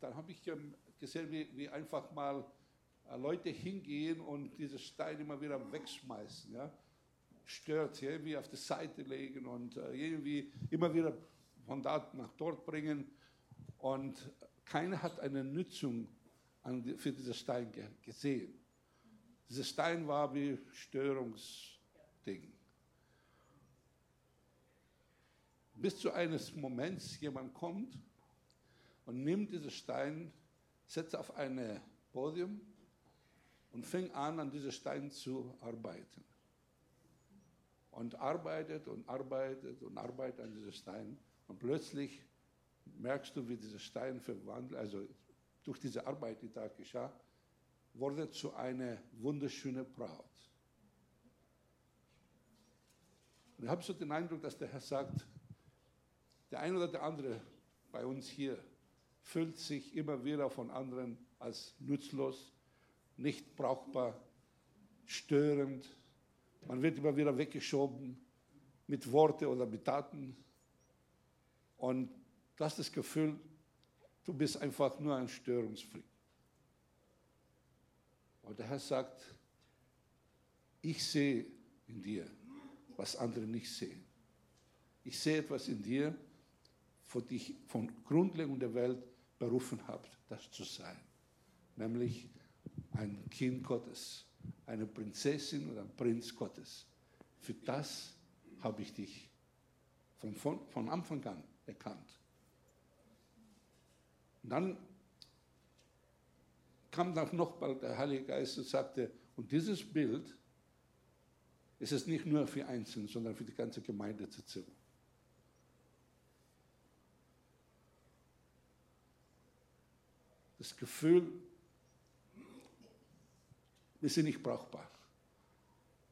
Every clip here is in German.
dann habe ich ähm, gesehen, wie, wie einfach mal äh, Leute hingehen und diese Steine immer wieder wegschmeißen. Ja? Stört, irgendwie auf die Seite legen und äh, irgendwie immer wieder von dort nach dort bringen. Und keiner hat eine Nützung für diesen Stein gesehen. Dieser Stein war wie Störungsding. Bis zu eines Moments jemand kommt und nimmt diesen Stein, setzt auf ein Podium und fängt an, an diesem Stein zu arbeiten. Und arbeitet und arbeitet und arbeitet an diesem Stein. Und plötzlich merkst du, wie dieser Stein verwandelt, also durch diese Arbeit, die da geschah, wurde zu einer wunderschönen Braut. Und ich habe so den Eindruck, dass der Herr sagt, der eine oder der andere bei uns hier fühlt sich immer wieder von anderen als nutzlos, nicht brauchbar, störend. Man wird immer wieder weggeschoben mit Worten oder mit Taten. Und du hast das Gefühl, du bist einfach nur ein Störungsfreak. Und der Herr sagt, ich sehe in dir, was andere nicht sehen. Ich sehe etwas in dir, für dich von Grundlegung der Welt berufen habt, das zu sein. Nämlich ein Kind Gottes, eine Prinzessin oder ein Prinz Gottes. Für das habe ich dich von, von, von Anfang an erkannt. Und dann kam dann noch bald der Heilige Geist und sagte, und dieses Bild ist es nicht nur für Einzelne, sondern für die ganze Gemeinde zu ziehen. Das Gefühl, wir sind nicht brauchbar.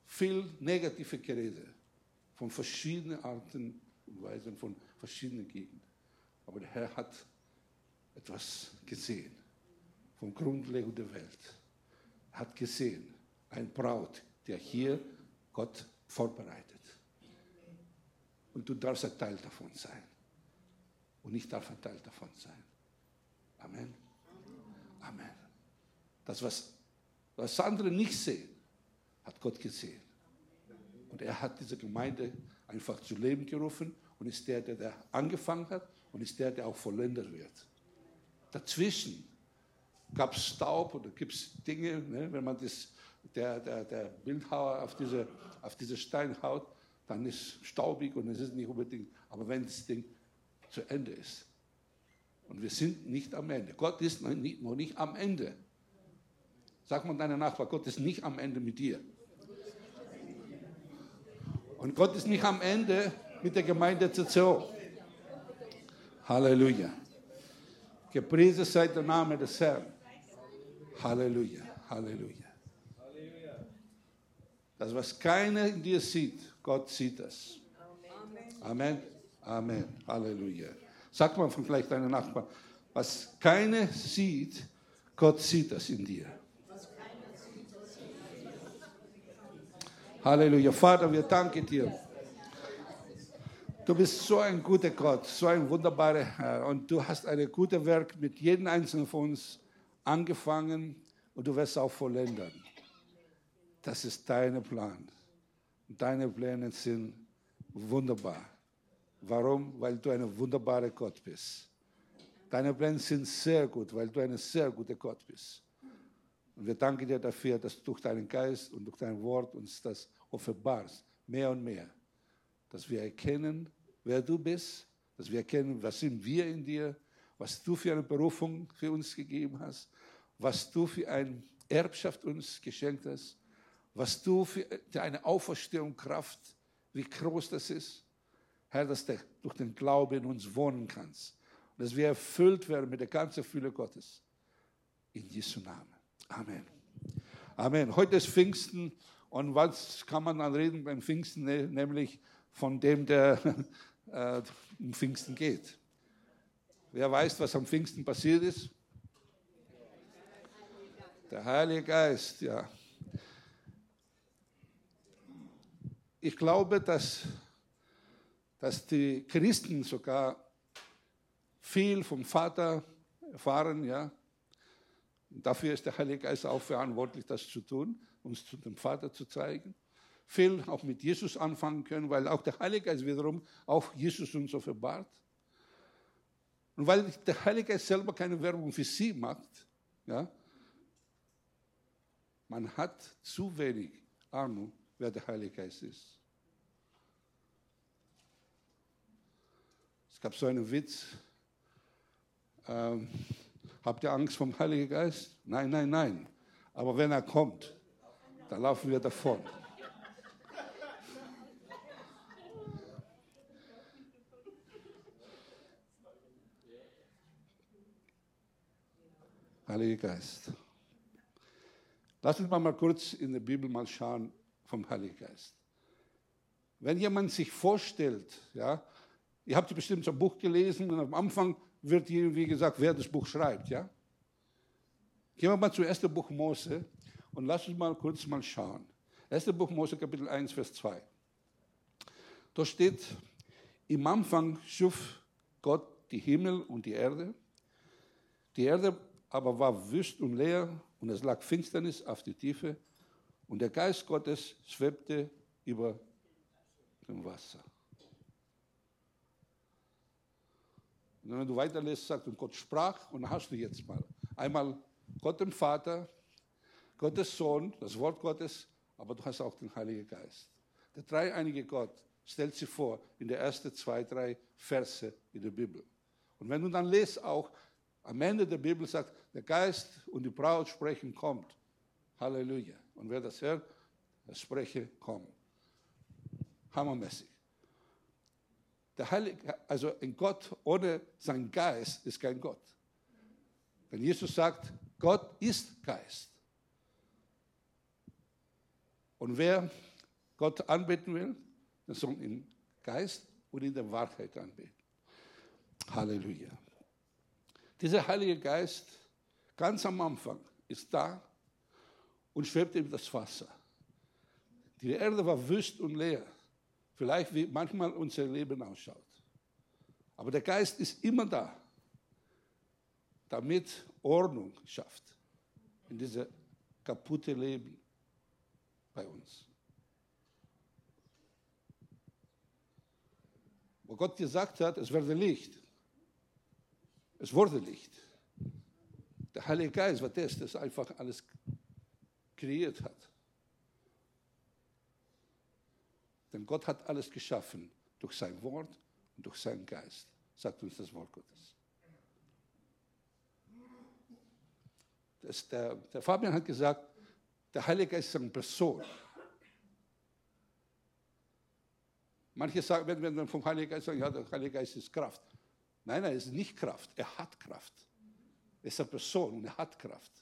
Viel negative Gerede von verschiedenen Arten und Weisen, von verschiedenen Gegenden. Aber der Herr hat etwas gesehen vom Grundlegung der Welt. Er hat gesehen, ein Braut, der hier Gott vorbereitet. Und du darfst ein Teil davon sein. Und ich darf ein Teil davon sein. Amen. Amen. Das, was, was andere nicht sehen, hat Gott gesehen. Und er hat diese Gemeinde einfach zu Leben gerufen und ist der, der, der angefangen hat und ist der, der auch vollendet wird. Dazwischen gab es Staub oder gibt es Dinge, ne, wenn man das, der, der, der Bildhauer auf diese, auf diese Stein haut, dann ist staubig und es ist nicht unbedingt, aber wenn das Ding zu Ende ist, und wir sind nicht am Ende. Gott ist noch nicht, noch nicht am Ende. Sag mal deiner Nachbar, Gott ist nicht am Ende mit dir. Und Gott ist nicht am Ende mit der Gemeinde ZCO. Halleluja. Gepriesen sei der Name des Herrn. Halleluja. Halleluja. Das, was keiner in dir sieht, Gott sieht es. Amen. Amen. Halleluja. Sagt man vielleicht deinen Nachbarn, was keiner sieht, Gott sieht das in dir. Halleluja. Vater, wir danken dir. Du bist so ein guter Gott, so ein wunderbarer Herr. Und du hast ein gutes Werk mit jedem Einzelnen von uns angefangen und du wirst auch vollenden. Das ist dein Plan. Deine Pläne sind wunderbar. Warum? Weil du ein wunderbarer Gott bist. Deine Pläne sind sehr gut, weil du ein sehr guter Gott bist. Und wir danken dir dafür, dass du durch deinen Geist und durch dein Wort uns das offenbarst, mehr und mehr. Dass wir erkennen, wer du bist, dass wir erkennen, was sind wir in dir, was du für eine Berufung für uns gegeben hast, was du für eine Erbschaft uns geschenkt hast, was du für eine Auferstehung Kraft, wie groß das ist. Herr, dass du durch den Glauben in uns wohnen kannst. Und dass wir erfüllt werden mit der ganzen Fülle Gottes. In Jesu Namen. Amen. Amen. Heute ist Pfingsten. Und was kann man dann reden beim Pfingsten? Ne, nämlich von dem, der äh, um Pfingsten geht. Wer weiß, was am Pfingsten passiert ist? Der Heilige Geist, ja. Ich glaube, dass dass die Christen sogar viel vom Vater erfahren, ja. Dafür ist der Heilige Geist auch verantwortlich, das zu tun, uns zu dem Vater zu zeigen. Viel auch mit Jesus anfangen können, weil auch der Heilige Geist wiederum auch Jesus uns offenbart. Und weil der Heilige Geist selber keine Werbung für sie macht, ja, man hat zu wenig Ahnung, wer der Heilige Geist ist. Es gab so einen Witz. Ähm, habt ihr Angst vom Heiligen Geist? Nein, nein, nein. Aber wenn er kommt, dann laufen wir davon. Heiliger Geist. Lass uns mal kurz in der Bibel mal schauen vom Heiligen Geist. Wenn jemand sich vorstellt, ja, ihr habt bestimmt so ein Buch gelesen und am Anfang wird irgendwie gesagt, wer das Buch schreibt, ja. Gehen wir mal zu 1. Buch Mose und lass uns mal kurz mal schauen. 1. Buch Mose, Kapitel 1, Vers 2. Da steht, im Anfang schuf Gott die Himmel und die Erde. Die Erde aber war wüst und leer und es lag Finsternis auf die Tiefe und der Geist Gottes schwebte über dem Wasser. Und wenn du weiterlässt, sagt und Gott sprach und dann hast du jetzt mal einmal Gott den Vater, Gottes Sohn, das Wort Gottes, aber du hast auch den Heiligen Geist. Der dreieinige Gott stellt sich vor in der ersten zwei, drei Verse in der Bibel. Und wenn du dann lest auch, am Ende der Bibel sagt, der Geist und die Braut sprechen, kommt. Halleluja. Und wer das hört, er spreche, komm. Hammermäßig. Der Heilige, also ein Gott ohne seinen Geist ist kein Gott. Wenn Jesus sagt, Gott ist Geist. Und wer Gott anbeten will, der soll in Geist und in der Wahrheit anbeten. Halleluja. Dieser Heilige Geist, ganz am Anfang, ist da und schwebt über das Wasser. Die Erde war wüst und leer, vielleicht wie manchmal unser Leben ausschaut. Aber der Geist ist immer da, damit Ordnung schafft in dieses kaputte Leben bei uns. Wo Gott gesagt hat, es werde Licht, es wurde Licht. Der Heilige Geist war das, das einfach alles kreiert hat. Denn Gott hat alles geschaffen durch sein Wort und durch seinen Geist, sagt uns das Wort Gottes. Das, der, der Fabian hat gesagt, der Heilige Geist ist eine Person. Manche sagen, wenn wir vom Heiligen Geist sagen, ja, der Heilige Geist ist Kraft. Nein, nein, es ist nicht Kraft. Er hat Kraft. Er ist eine Person und er hat Kraft.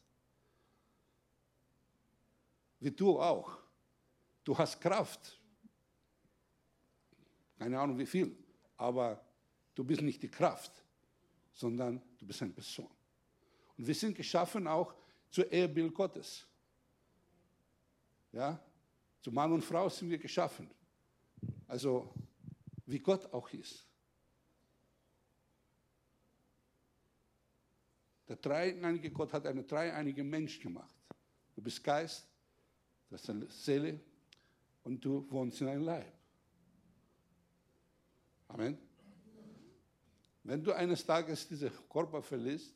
Wie du auch. Du hast Kraft. Keine Ahnung wie viel. Aber du bist nicht die Kraft, sondern du bist eine Person. Und wir sind geschaffen auch zur Ehebild Gottes. Ja? Zu Mann und Frau sind wir geschaffen. Also wie Gott auch ist. Der dreieinige Gott hat einen dreieinigen Mensch gemacht. Du bist Geist, das ist eine Seele und du wohnst in einem Leib. Amen. Wenn du eines Tages diesen Körper verlässt,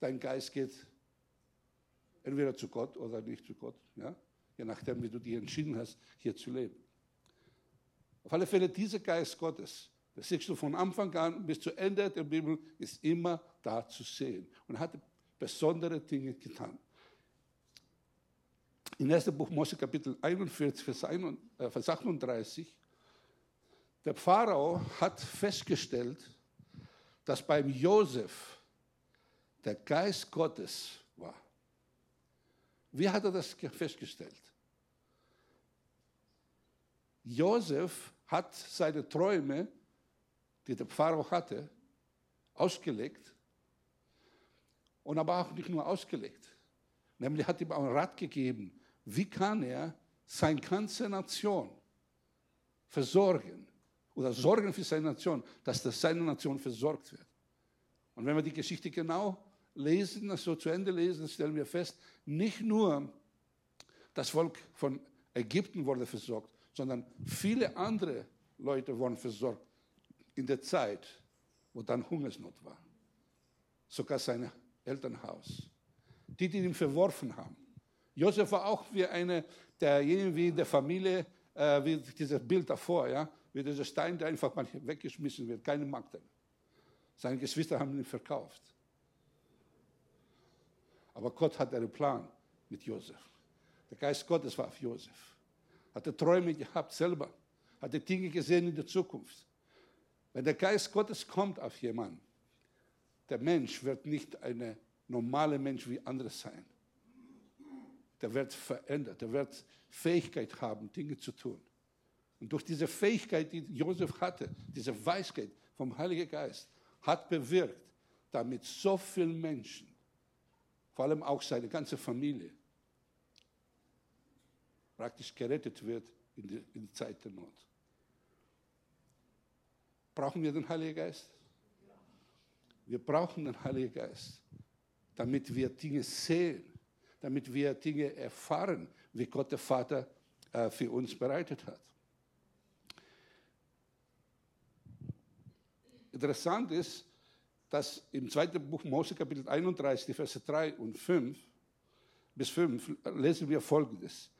dein Geist geht entweder zu Gott oder nicht zu Gott, ja? je nachdem, wie du dich entschieden hast, hier zu leben. Auf alle Fälle, dieser Geist Gottes, das siehst du von Anfang an bis zu Ende der Bibel, ist immer da zu sehen und hat besondere Dinge getan. In 1. Buch Mose Kapitel 41, Vers 38, äh, der Pharao hat festgestellt, dass beim Josef der Geist Gottes war. Wie hat er das festgestellt? Josef hat seine Träume, die der Pharao hatte, ausgelegt und aber auch nicht nur ausgelegt. Nämlich hat ihm auch einen Rat gegeben, wie kann er seine ganze Nation versorgen oder sorgen für seine Nation, dass das seine Nation versorgt wird. Und wenn wir die Geschichte genau lesen, so zu Ende lesen, stellen wir fest, nicht nur das Volk von Ägypten wurde versorgt, sondern viele andere Leute wurden versorgt in der Zeit, wo dann Hungersnot war. Sogar sein Elternhaus. Die, die ihn verworfen haben. Josef war auch wie eine derjenigen wie in der Familie, äh, wie dieses Bild davor, ja, wie dieser Stein, der einfach mal weggeschmissen wird, keine Magd. Seine Geschwister haben ihn verkauft. Aber Gott hat einen Plan mit Josef. Der Geist Gottes war auf Josef. Hatte Träume gehabt selber. Hatte Dinge gesehen in der Zukunft. Wenn der Geist Gottes kommt auf jemanden, der Mensch wird nicht ein normaler Mensch wie andere sein. Der wird verändert, der wird Fähigkeit haben, Dinge zu tun. Und durch diese Fähigkeit, die Josef hatte, diese Weisheit vom Heiligen Geist, hat bewirkt, damit so viele Menschen, vor allem auch seine ganze Familie, praktisch gerettet wird in die, in die Zeit der Not. Brauchen wir den Heiligen Geist? Wir brauchen den Heiligen Geist, damit wir Dinge sehen, damit wir Dinge erfahren, wie Gott der Vater äh, für uns bereitet hat. Interessant ist, dass im zweiten Buch Mose Kapitel 31, die Verse 3 und 5 bis 5 lesen wir Folgendes.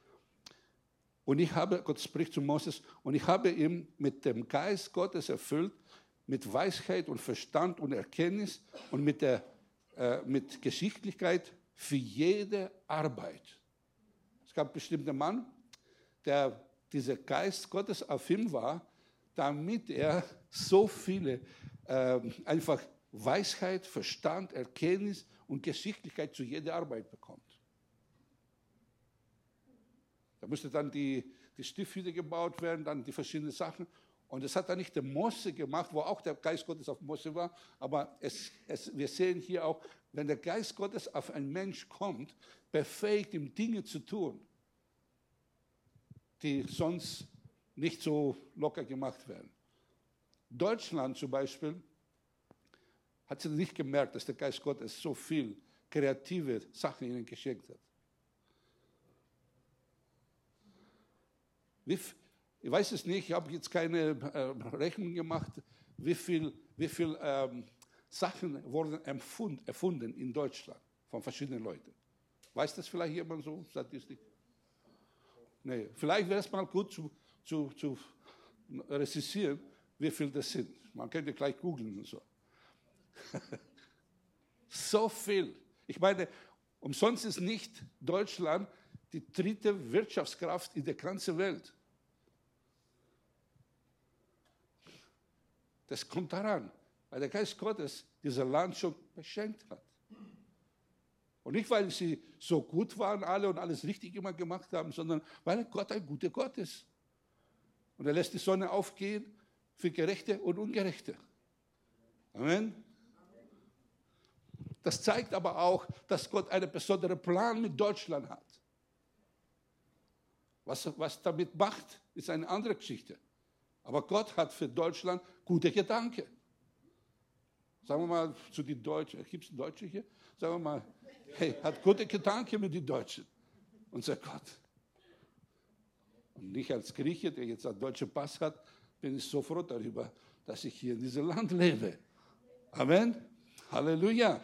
Und ich habe, Gott spricht zu Moses, und ich habe ihn mit dem Geist Gottes erfüllt, mit Weisheit und Verstand und Erkenntnis und mit, der, äh, mit Geschicklichkeit für jede Arbeit. Es gab einen bestimmten Mann, der dieser Geist Gottes auf ihm war, damit er so viele äh, einfach Weisheit, Verstand, Erkenntnis und Geschicklichkeit zu jeder Arbeit bekommt. Da musste dann die, die Stiefhütte gebaut werden, dann die verschiedenen Sachen. Und das hat dann nicht der Mose gemacht, wo auch der Geist Gottes auf Mose war. Aber es, es, wir sehen hier auch, wenn der Geist Gottes auf einen Mensch kommt, befähigt ihm Dinge zu tun, die sonst nicht so locker gemacht werden. Deutschland zum Beispiel hat sie nicht gemerkt, dass der Geist Gottes so viel kreative Sachen ihnen geschenkt hat. Ich weiß es nicht, ich habe jetzt keine äh, Rechnung gemacht, wie viele wie viel, ähm, Sachen wurden erfunden in Deutschland von verschiedenen Leuten. Weiß das vielleicht jemand so, Statistik? Nee, vielleicht wäre es mal gut zu, zu, zu recherchieren, wie viel das sind. Man könnte gleich googeln und so. so viel. Ich meine, umsonst ist nicht Deutschland die dritte Wirtschaftskraft in der ganzen Welt. Das kommt daran, weil der Geist Gottes dieser Land schon beschenkt hat. Und nicht, weil sie so gut waren alle und alles richtig immer gemacht haben, sondern weil Gott ein guter Gott ist. Und er lässt die Sonne aufgehen für Gerechte und Ungerechte. Amen. Das zeigt aber auch, dass Gott einen besonderen Plan mit Deutschland hat. Was, was damit macht, ist eine andere Geschichte. Aber Gott hat für Deutschland gute Gedanken. Sagen wir mal zu den Deutschen, gibt es Deutsche hier? Sagen wir mal, hey, hat gute Gedanken mit den Deutschen, unser Gott. Und ich als Grieche, der jetzt einen deutschen Pass hat, bin ich so froh darüber, dass ich hier in diesem Land lebe. Amen. Halleluja.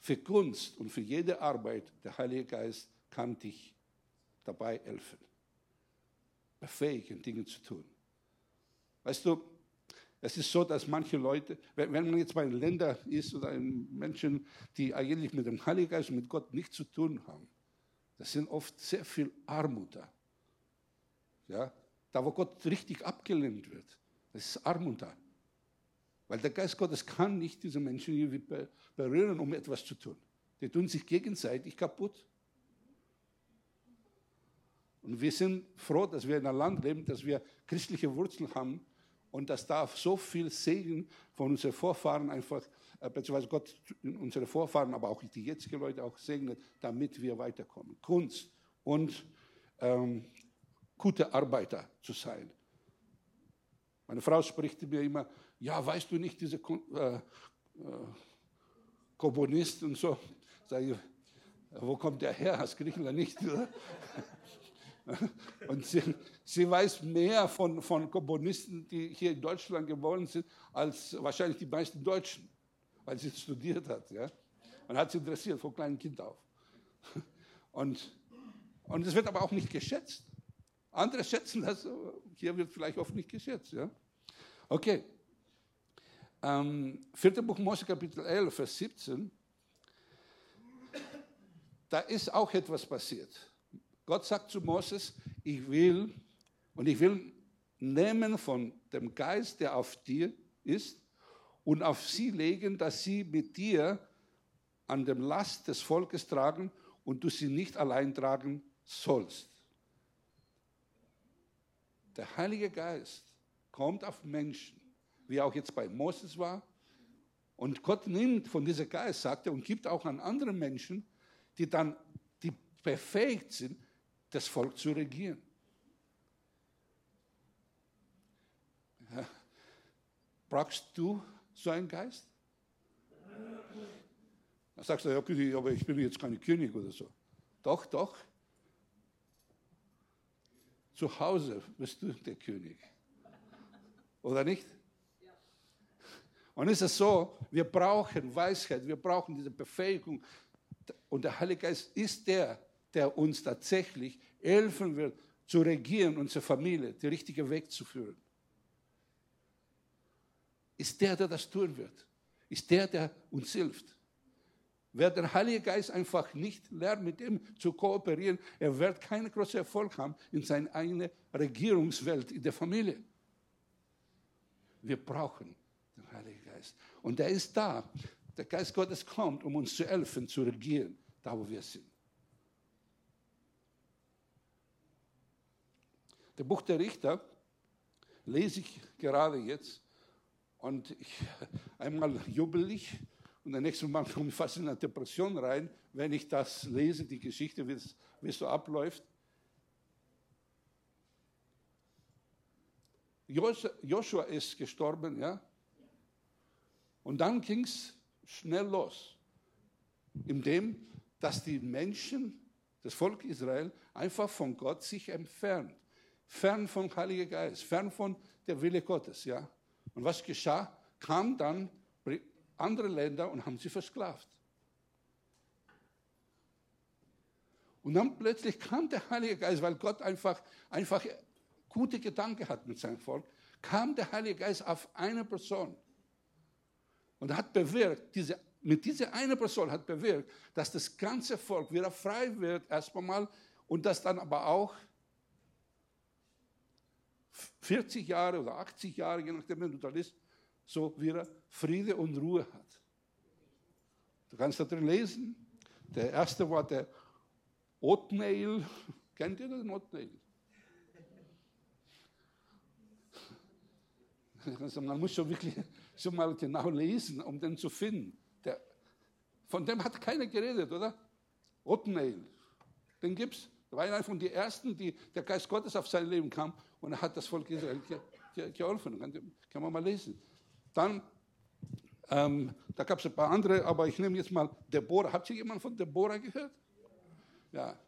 Für Kunst und für jede Arbeit, der Heilige Geist kann dich dabei helfen, befähigen, Dinge zu tun. Weißt du, es ist so, dass manche Leute, wenn man jetzt bei einem Länder ist oder Menschen, die eigentlich mit dem Heiligen Geist und mit Gott nichts zu tun haben, das sind oft sehr viel Armut da. Ja? Da, wo Gott richtig abgelehnt wird, das ist Armut da. Weil der Geist Gottes kann nicht diese Menschen irgendwie berühren, um etwas zu tun. Die tun sich gegenseitig kaputt. Und wir sind froh, dass wir in einem Land leben, dass wir christliche Wurzeln haben und dass da so viel Segen von unseren Vorfahren einfach, äh, beziehungsweise Gott unsere Vorfahren, aber auch die jetzigen Leute auch segnet, damit wir weiterkommen. Kunst und ähm, gute Arbeiter zu sein. Meine Frau spricht mir immer, ja, weißt du nicht, diese äh, äh, Komponist und so. Sag ich, wo kommt der her? Aus Griechenland nicht? Und sie, sie weiß mehr von, von Komponisten, die hier in Deutschland geboren sind, als wahrscheinlich die meisten Deutschen, weil sie studiert hat. Ja? Und hat sie interessiert von kleinem Kind auf. Und, und es wird aber auch nicht geschätzt. Andere schätzen das, hier wird vielleicht oft nicht geschätzt. Ja? Okay. Ähm, 4. Buch Mose, Kapitel 11, Vers 17. Da ist auch etwas passiert. Gott sagt zu Moses, ich will und ich will nehmen von dem Geist, der auf dir ist, und auf sie legen, dass sie mit dir an dem Last des Volkes tragen und du sie nicht allein tragen sollst. Der Heilige Geist kommt auf Menschen, wie auch jetzt bei Moses war. Und Gott nimmt von diesem Geist, sagt er, und gibt auch an andere Menschen, die dann die befähigt sind, das Volk zu regieren. Ja. Brauchst du so einen Geist? Dann sagst du, ja, aber ich bin jetzt kein König oder so. Doch, doch. Zu Hause bist du der König. Oder nicht? Und ist es so, wir brauchen Weisheit, wir brauchen diese Befähigung. Und der Heilige Geist ist der, der uns tatsächlich helfen wird, zu regieren, unsere Familie, den richtigen Weg zu führen. Ist der, der das tun wird. Ist der, der uns hilft. Wer der Heilige Geist einfach nicht lernt, mit ihm zu kooperieren, er wird keinen großen Erfolg haben in seiner eigenen Regierungswelt, in der Familie. Wir brauchen den Heiligen Geist. Und er ist da. Der Geist Gottes kommt, um uns zu helfen, zu regieren, da wo wir sind. Der Buch der Richter lese ich gerade jetzt und ich, einmal jubel ich und das nächste Mal komme ich fast in eine Depression rein, wenn ich das lese, die Geschichte, wie es, wie es so abläuft. Joshua ist gestorben, ja. Und dann ging es schnell los, indem, dass die Menschen, das Volk Israel, einfach von Gott sich entfernt fern vom Heiligen Geist, fern von der Wille Gottes. Ja? Und was geschah? Kamen dann andere Länder und haben sie versklavt. Und dann plötzlich kam der Heilige Geist, weil Gott einfach, einfach gute Gedanken hat mit seinem Volk, kam der Heilige Geist auf eine Person. Und hat bewirkt, diese, mit dieser eine Person hat bewirkt, dass das ganze Volk wieder frei wird, erstmal und dass dann aber auch 40 Jahre oder 80 Jahre, je nachdem, wenn du da liest, so wieder Friede und Ruhe hat. Du kannst da drin lesen. Der erste war der Othniel. Kennt ihr den Othniel? Also man muss schon wirklich schon mal genau lesen, um den zu finden. Der, von dem hat keiner geredet, oder? Othniel. Den gibt's. Er war einer von den ersten, die der Geist Gottes auf sein Leben kam und er hat das Volk Israel ge ge geholfen. Kann, man mal lesen. Dann, ähm, da gab es ein paar andere, aber ich nehme jetzt mal Deborah. Habt ihr jemand von Deborah gehört? Ja.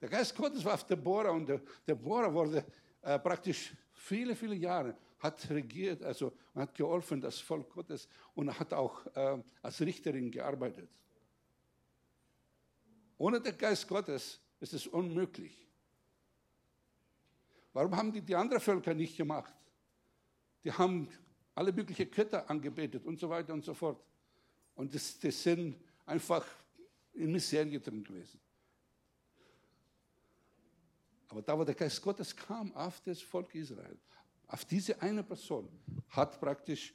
Der Geist Gottes war auf Deborah und Deborah wurde äh, praktisch viele, viele Jahre hat regiert, also hat geholfen, das Volk Gottes und hat auch äh, als Richterin gearbeitet. Ohne den Geist Gottes ist es unmöglich. Warum haben die die anderen Völker nicht gemacht? Die haben alle möglichen Götter angebetet und so weiter und so fort. Und das, das sind einfach in Miserie drin gewesen. Aber da, wo der Geist Gottes kam auf das Volk Israel, auf diese eine Person, hat praktisch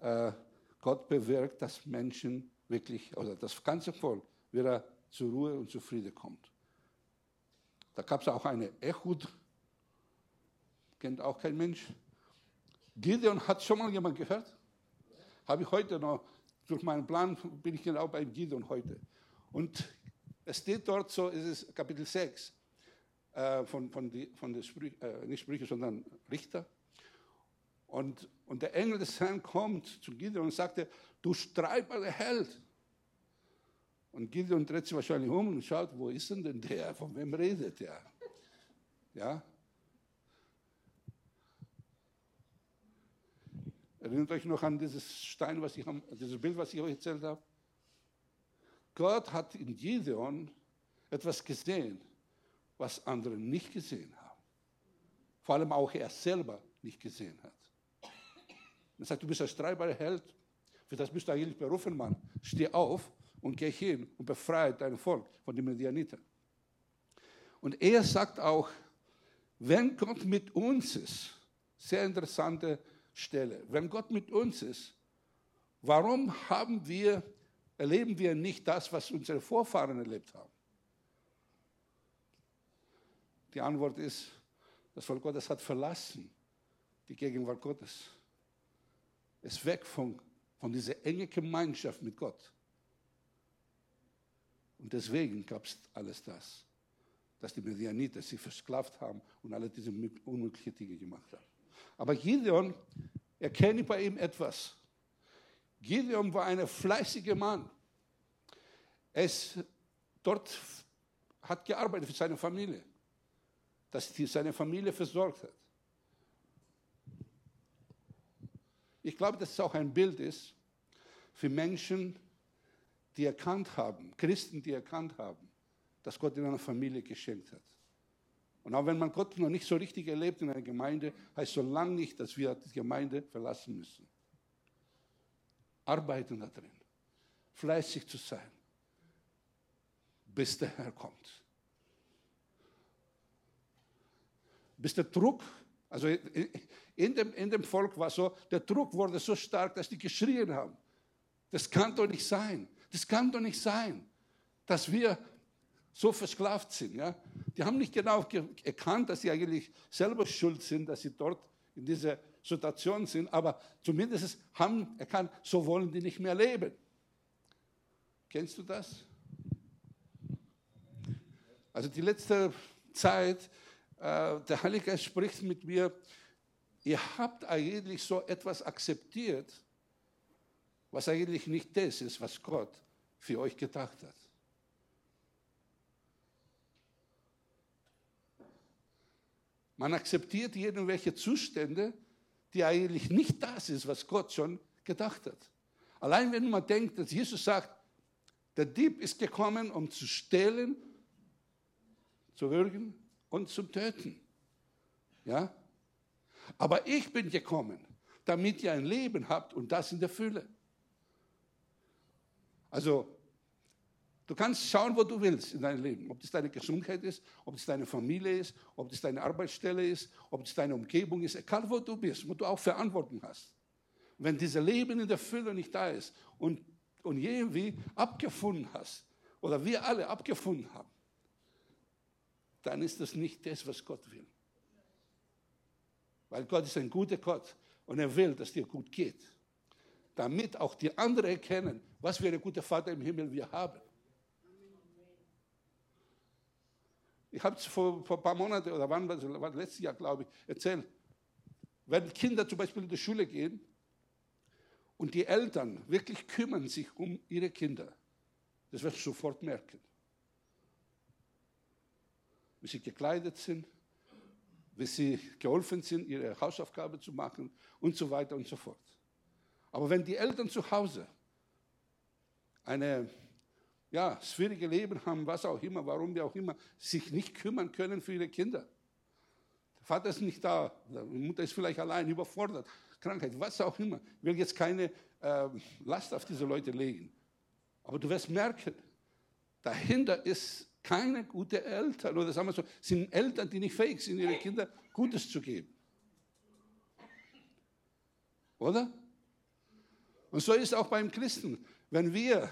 äh, Gott bewirkt, dass Menschen wirklich, oder das ganze Volk wieder zur Ruhe und zu Friede kommt. Da gab es auch eine Ehud, kennt auch kein Mensch. Gideon hat schon mal jemand gehört? Habe ich heute noch, durch meinen Plan bin ich genau bei Gideon heute. Und es steht dort so, es ist Kapitel 6 äh, von, von, die, von der Sprüche, äh, nicht Sprüche, sondern Richter. Und, und der Engel des Herrn kommt zu Gideon und sagte, du streitbarer Held. Und Gideon dreht sich wahrscheinlich um und schaut, wo ist denn, denn der? Von wem redet der? Ja? Erinnert euch noch an dieses Stein, was ich, dieses Bild, was ich euch erzählt habe? Gott hat in Gideon etwas gesehen, was andere nicht gesehen haben. Vor allem auch er selber nicht gesehen hat. Er sagt, du bist ein streitbarer Held, für das bist du eigentlich berufen, Mann. Steh auf und geh hin und befreie dein Volk von den Medianitern. Und er sagt auch, wenn Gott mit uns ist, sehr interessante Stelle, wenn Gott mit uns ist, warum haben wir, erleben wir nicht das, was unsere Vorfahren erlebt haben? Die Antwort ist, das Volk Gottes hat verlassen die Gegenwart Gottes. Es ist weg von, von dieser engen Gemeinschaft mit Gott. Und deswegen gab es alles das, dass die Medianiter sich versklavt haben und alle diese unmöglichen Dinge gemacht haben. Aber Gideon erkenne bei ihm etwas. Gideon war ein fleißiger Mann. Es dort hat gearbeitet für seine Familie, dass die seine Familie versorgt hat. Ich glaube, dass es auch ein Bild ist für Menschen, die erkannt haben, Christen, die erkannt haben, dass Gott in einer Familie geschenkt hat. Und auch wenn man Gott noch nicht so richtig erlebt in einer Gemeinde, heißt so lange nicht, dass wir die Gemeinde verlassen müssen. Arbeiten da drin, fleißig zu sein, bis der Herr kommt. Bis der Druck, also in dem, in dem Volk war so, der Druck wurde so stark, dass die geschrien haben. Das kann doch nicht sein. Das kann doch nicht sein, dass wir so versklavt sind. Ja? Die haben nicht genau erkannt, dass sie eigentlich selber schuld sind, dass sie dort in dieser Situation sind, aber zumindest haben erkannt, so wollen die nicht mehr leben. Kennst du das? Also die letzte Zeit, äh, der Heilige Geist spricht mit mir, ihr habt eigentlich so etwas akzeptiert, was eigentlich nicht das ist, was Gott für euch gedacht hat. Man akzeptiert irgendwelche Zustände, die eigentlich nicht das ist, was Gott schon gedacht hat. Allein wenn man denkt, dass Jesus sagt, der Dieb ist gekommen, um zu stehlen, zu würgen und zu töten. Ja? Aber ich bin gekommen, damit ihr ein Leben habt und das in der Fülle. Also, du kannst schauen, wo du willst in deinem Leben. Ob das deine Gesundheit ist, ob das deine Familie ist, ob das deine Arbeitsstelle ist, ob das deine Umgebung ist, egal wo du bist, wo du auch Verantwortung hast. Wenn dieses Leben in der Fülle nicht da ist und, und irgendwie abgefunden hast, oder wir alle abgefunden haben, dann ist das nicht das, was Gott will. Weil Gott ist ein guter Gott und er will, dass dir gut geht damit auch die anderen erkennen, was für ein guter Vater im Himmel wir haben. Ich habe es vor, vor, ein paar Monaten oder wann war letztes Jahr, glaube ich, erzählt. Wenn Kinder zum Beispiel in die Schule gehen und die Eltern wirklich kümmern sich um ihre Kinder, das wirst du sofort merken. Wie sie gekleidet sind, wie sie geholfen sind, ihre Hausaufgabe zu machen und so weiter und so fort. Aber wenn die Eltern zu Hause eine ja, schwierige Leben haben, was auch immer, warum wir auch immer, sich nicht kümmern können für ihre Kinder. Der Vater ist nicht da, die Mutter ist vielleicht allein, überfordert, Krankheit, was auch immer. Ich will jetzt keine äh, Last auf diese Leute legen. Aber du wirst merken, dahinter ist keine gute Eltern, oder sagen wir so, sind Eltern, die nicht fähig sind, ihren Kindern Gutes zu geben. Oder? Und so ist auch beim Christen. Wenn wir,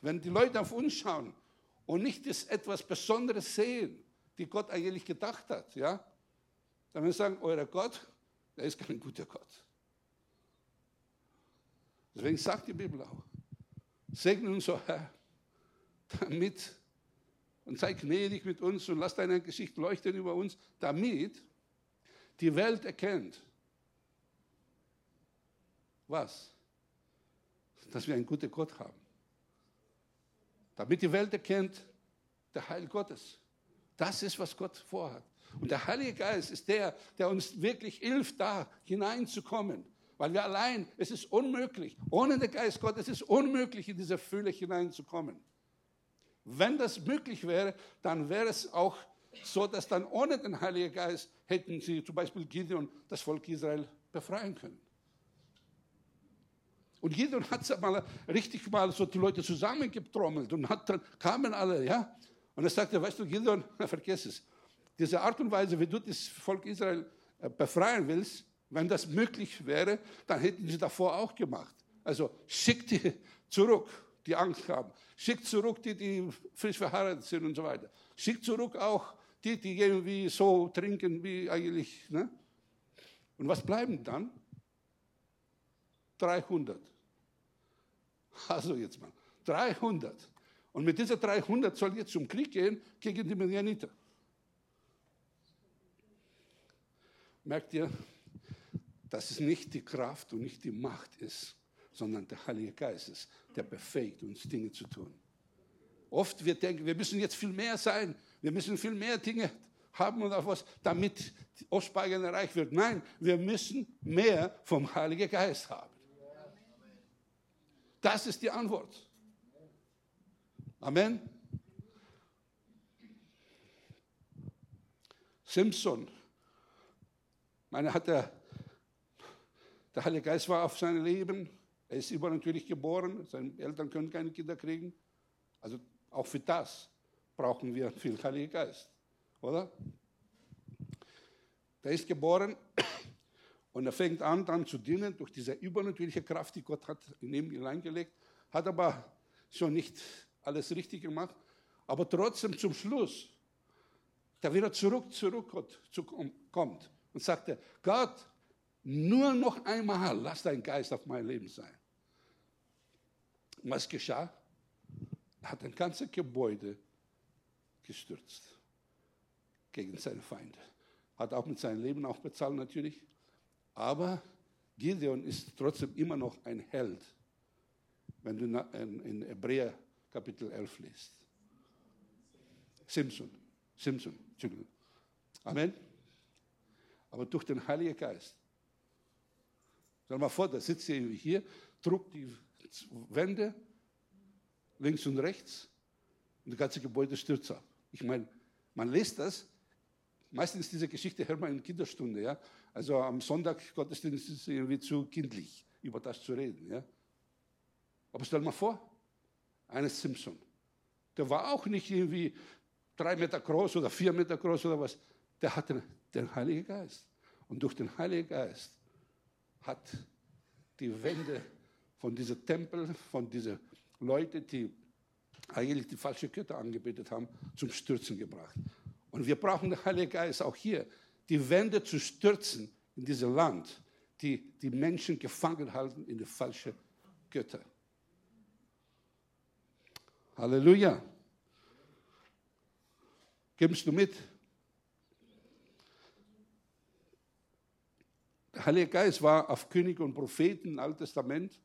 wenn die Leute auf uns schauen und nicht das etwas Besonderes sehen, die Gott eigentlich gedacht hat, ja, dann werden wir sagen, euer Gott, der ist kein guter Gott. Deswegen sagt die Bibel auch, segne uns, Herr, damit und sei gnädig mit uns und lass deine Gesicht leuchten über uns, damit die Welt erkennt, was? Dass wir einen guten Gott haben. Damit die Welt erkennt, der Heil Gottes. Das ist, was Gott vorhat. Und der Heilige Geist ist der, der uns wirklich hilft, da hineinzukommen. Weil wir allein, es ist unmöglich, ohne den Geist Gottes ist es unmöglich, in diese Fülle hineinzukommen. Wenn das möglich wäre, dann wäre es auch so, dass dann ohne den Heiligen Geist hätten sie zum Beispiel Gideon das Volk Israel befreien können. Und Gideon hat mal richtig mal so die Leute zusammengetrommelt und hat dann kamen alle, ja. Und er sagte, weißt du, Gideon, vergiss es. Diese Art und Weise, wie du das Volk Israel äh, befreien willst, wenn das möglich wäre, dann hätten sie davor auch gemacht. Also schick die zurück, die Angst haben. Schickt zurück die, die frisch verheiratet sind und so weiter. Schickt zurück auch die, die irgendwie so trinken wie eigentlich. Ne? Und was bleiben dann? 300. Also jetzt mal, 300. Und mit dieser 300 soll jetzt zum Krieg gehen gegen die Medianiter. Merkt ihr, dass es nicht die Kraft und nicht die Macht ist, sondern der Heilige Geist ist, der befähigt uns Dinge zu tun. Oft wir denken, wir müssen jetzt viel mehr sein, wir müssen viel mehr Dinge haben oder was, damit Ostbayern erreicht wird. Nein, wir müssen mehr vom Heiligen Geist haben. Das ist die Antwort. Amen. Simpson, meine hat der, der Heilige Geist war auf sein Leben. Er ist übernatürlich geboren. Seine Eltern können keine Kinder kriegen. Also auch für das brauchen wir viel Heiligen Geist, oder? Der ist geboren und er fängt an, dann zu dienen durch diese übernatürliche Kraft, die Gott hat in ihm hineingelegt, hat aber schon nicht alles richtig gemacht, aber trotzdem zum Schluss, der wieder zurück, zurück kommt und sagte, Gott, nur noch einmal lass dein Geist auf mein Leben sein. Und was geschah? Er hat ein ganzes Gebäude gestürzt gegen seine Feinde. Hat auch mit seinem Leben auch bezahlt natürlich. Aber Gideon ist trotzdem immer noch ein Held, wenn du in Hebräer Kapitel 11 liest. Simpson, Simpson, Entschuldigung. Amen. Aber durch den Heiligen Geist. Stell mal vor, da sitzt ihr hier, druckt die Wände links und rechts und das ganze Gebäude stürzt ab. Ich meine, man liest das, meistens diese Geschichte hört man in Kinderstunde, ja. Also am Sonntag Gottesdienst ist es irgendwie zu kindlich, über das zu reden. Ja? Aber stell mal vor, eines Simpson, der war auch nicht irgendwie drei Meter groß oder vier Meter groß oder was. Der hatte den Heiligen Geist. Und durch den Heiligen Geist hat die Wände von diesem Tempel, von diesen Leuten, die eigentlich die falsche Götter angebetet haben, zum Stürzen gebracht. Und wir brauchen den Heiligen Geist auch hier die Wände zu stürzen in diesem Land, die die Menschen gefangen halten in die falschen Götter. Halleluja. Gibst du mit? Der Heilige Geist war auf König und Propheten im Alten Testament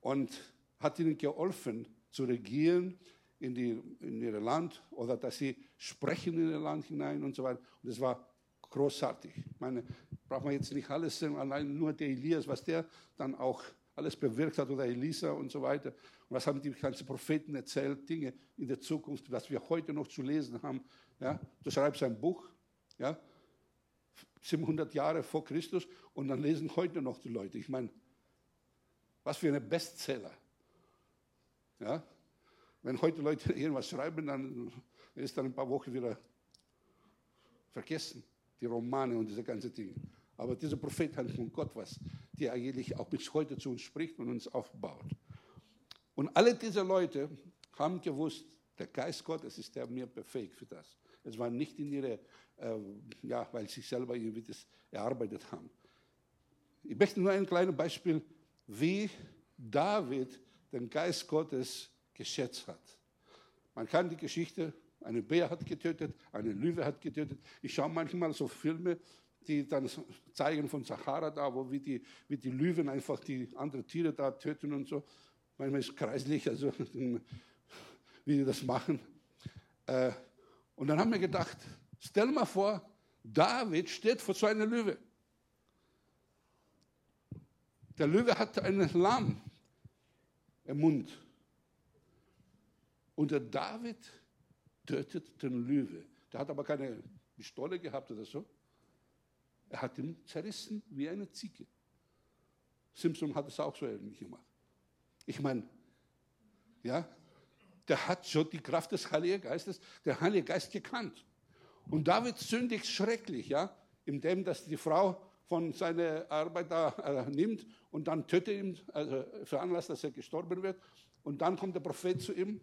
und hat ihnen geholfen zu regieren in, die, in ihr Land oder dass sie sprechen in ihr Land hinein und so weiter. Und es war großartig. Ich meine, braucht man jetzt nicht alles allein nur der Elias, was der dann auch alles bewirkt hat oder Elisa und so weiter. Und was haben die ganzen Propheten erzählt, Dinge in der Zukunft, was wir heute noch zu lesen haben. Ja, du schreibst ein Buch, ja, 700 Jahre vor Christus und dann lesen heute noch die Leute. Ich meine, was für eine Bestseller. Ja, wenn heute Leute irgendwas schreiben, dann ist dann ein paar Wochen wieder vergessen die Romane und diese ganzen Dinge. Aber dieser Prophet hat von Gott was, der eigentlich auch bis heute zu uns spricht und uns aufbaut. Und alle diese Leute haben gewusst, der Geist Gottes ist der mir befähigt für das. Es war nicht in ihre, äh, ja, weil sie selber irgendwie das erarbeitet haben. Ich möchte nur ein kleines Beispiel, wie David den Geist Gottes geschätzt hat. Man kann die Geschichte eine Bär hat getötet, eine Löwe hat getötet. Ich schaue manchmal so Filme, die dann zeigen von Sahara da, wo wie die, wie die Löwen einfach die anderen Tiere da töten und so. Manchmal ist es kreislich, also wie die das machen. Äh, und dann haben wir gedacht, stell mal vor, David steht vor so einer Löwe. Der Löwe hat einen Lamm im Mund. Und der David tötet den Löwe. Der hat aber keine Pistole gehabt oder so. Er hat ihn zerrissen wie eine Ziege. Simpson hat es auch so ähnlich gemacht. Ich meine, ja, der hat schon die Kraft des Heiligen Geistes, der Heilige Geist gekannt. Und David sündigt schrecklich, ja, indem dass die Frau von seiner Arbeit da äh, nimmt und dann tötet ihn, also veranlasst, dass er gestorben wird. Und dann kommt der Prophet zu ihm,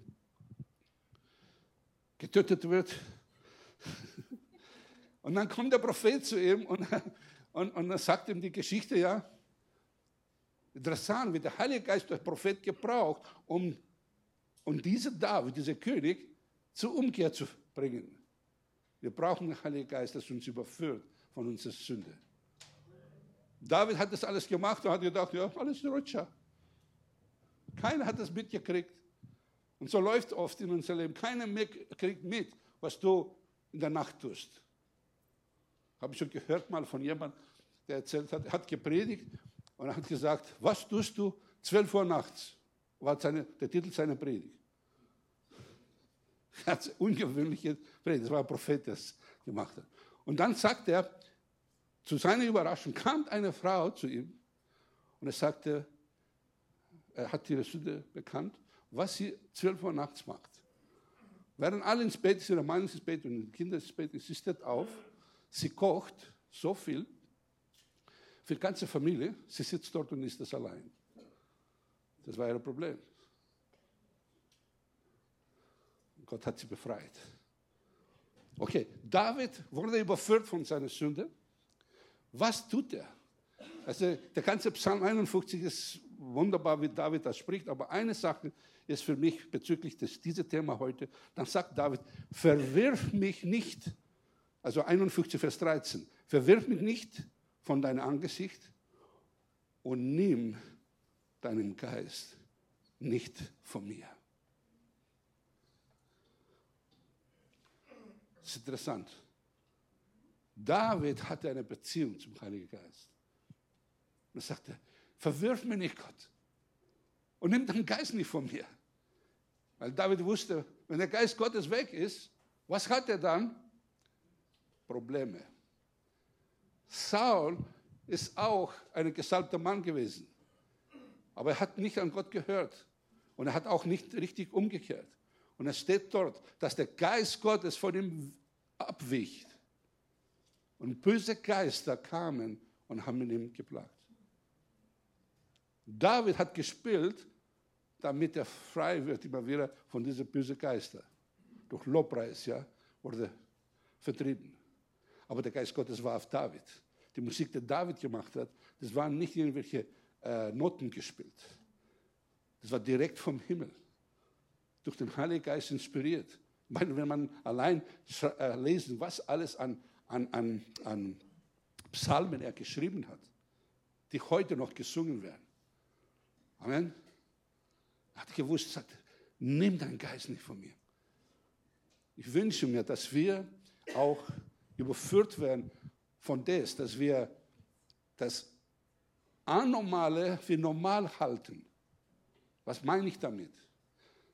getötet wird. Und dann kommt der Prophet zu ihm und, und, und sagt ihm die Geschichte, ja. Interessant, wie der Heilige Geist der Prophet gebraucht, um, um diesen David, diesen König, zur Umkehr zu bringen. Wir brauchen den Heiligen Geist, der uns überführt von unserer Sünde. David hat das alles gemacht und hat gedacht, ja, alles Rutscher. Keiner hat das mitgekriegt. Und so läuft oft in unserem Leben. Keiner kriegt mit, was du in der Nacht tust. Habe ich schon gehört mal von jemandem, der erzählt hat, hat gepredigt und hat gesagt, was tust du 12 Uhr nachts? War seine, der Titel seiner Predigt. Ganz ungewöhnliche Predigt. Das war ein Prophet, der es gemacht hat. Und dann sagt er, zu seiner Überraschung kam eine Frau zu ihm und er sagte, er hat ihre Sünde bekannt, was sie 12 Uhr nachts macht. Während alle ins Bett sind, der Mann ist ins Bett und die Kinder ins Bett, sie steht auf, sie kocht so viel für die ganze Familie, sie sitzt dort und ist das allein. Das war ihr Problem. Gott hat sie befreit. Okay, David wurde überführt von seiner Sünde. Was tut er? Also der ganze Psalm 51 ist wunderbar, wie David das spricht, aber eine Sache ist für mich bezüglich des dieses Thema heute. Dann sagt David: Verwirf mich nicht. Also 51 Vers 13. Verwirf mich nicht von deinem Angesicht und nimm deinen Geist nicht von mir. Das ist interessant. David hatte eine Beziehung zum Heiligen Geist. Und er sagte, verwirf mich nicht, Gott. Und nimm deinen Geist nicht von mir. Weil David wusste, wenn der Geist Gottes weg ist, was hat er dann? Probleme. Saul ist auch ein gesalbter Mann gewesen. Aber er hat nicht an Gott gehört. Und er hat auch nicht richtig umgekehrt. Und es steht dort, dass der Geist Gottes von ihm abwich. Und böse Geister kamen und haben ihn geplagt. David hat gespielt, damit er frei wird immer wieder von diesen bösen Geistern. Durch Lobpreis ja, wurde vertrieben. Aber der Geist Gottes war auf David. Die Musik, die David gemacht hat, das waren nicht irgendwelche äh, Noten gespielt. Das war direkt vom Himmel. Durch den Heiligen Geist inspiriert. Meine, wenn man allein äh, lesen, was alles an an, an, an Psalmen er geschrieben hat, die heute noch gesungen werden. Amen. Hat gewusst, sagt, nimm deinen Geist nicht von mir. Ich wünsche mir, dass wir auch überführt werden von das, dass wir das Anormale für normal halten. Was meine ich damit?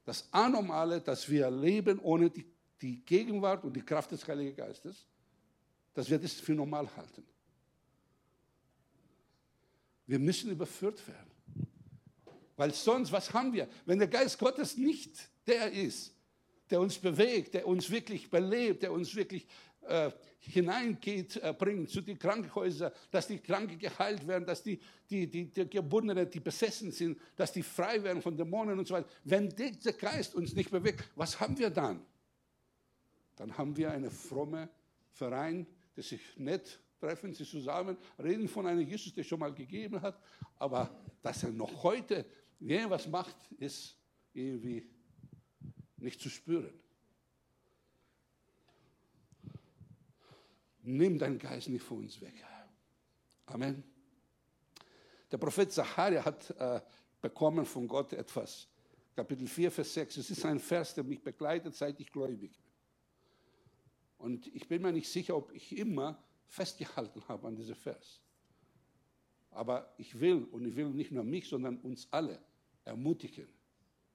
Das Anormale, dass wir leben ohne die, die Gegenwart und die Kraft des Heiligen Geistes dass wir das für normal halten. Wir müssen überführt werden. Weil sonst, was haben wir? Wenn der Geist Gottes nicht der ist, der uns bewegt, der uns wirklich belebt, der uns wirklich äh, hineingeht, äh, bringt zu den Krankenhäusern, dass die Kranken geheilt werden, dass die, die, die, die Gebundenen, die besessen sind, dass die frei werden von Dämonen und so weiter. Wenn dieser Geist uns nicht bewegt, was haben wir dann? Dann haben wir einen frommen Verein, die sich nett treffen, sie zusammen, reden von einem Jesus, der schon mal gegeben hat, aber dass er noch heute was macht, ist irgendwie nicht zu spüren. nimm deinen Geist nicht von uns weg. Amen. Der Prophet Zacharia hat äh, bekommen von Gott etwas. Kapitel 4, Vers 6. Es ist ein Vers, der mich begleitet, seit ich gläubig bin. Und ich bin mir nicht sicher, ob ich immer festgehalten habe an diesem Vers. Aber ich will, und ich will nicht nur mich, sondern uns alle ermutigen,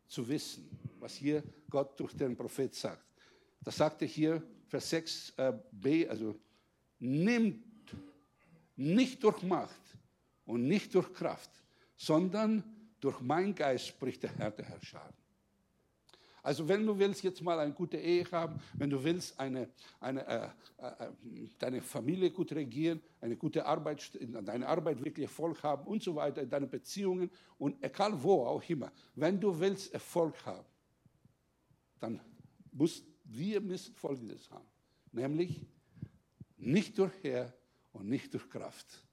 zu wissen, was hier Gott durch den Prophet sagt. Das sagte hier, Vers 6b, äh, also nimmt nicht durch Macht und nicht durch Kraft, sondern durch mein Geist spricht der Herr der Herrscher. Also wenn du willst jetzt mal eine gute Ehe haben, wenn du willst eine, eine, äh, äh, deine Familie gut regieren, eine gute Arbeit, deine Arbeit wirklich Erfolg haben und so weiter, deine Beziehungen und egal wo auch immer, wenn du willst Erfolg haben, dann musst wir müssen Folgendes haben, nämlich nicht durch Herr und nicht durch Kraft,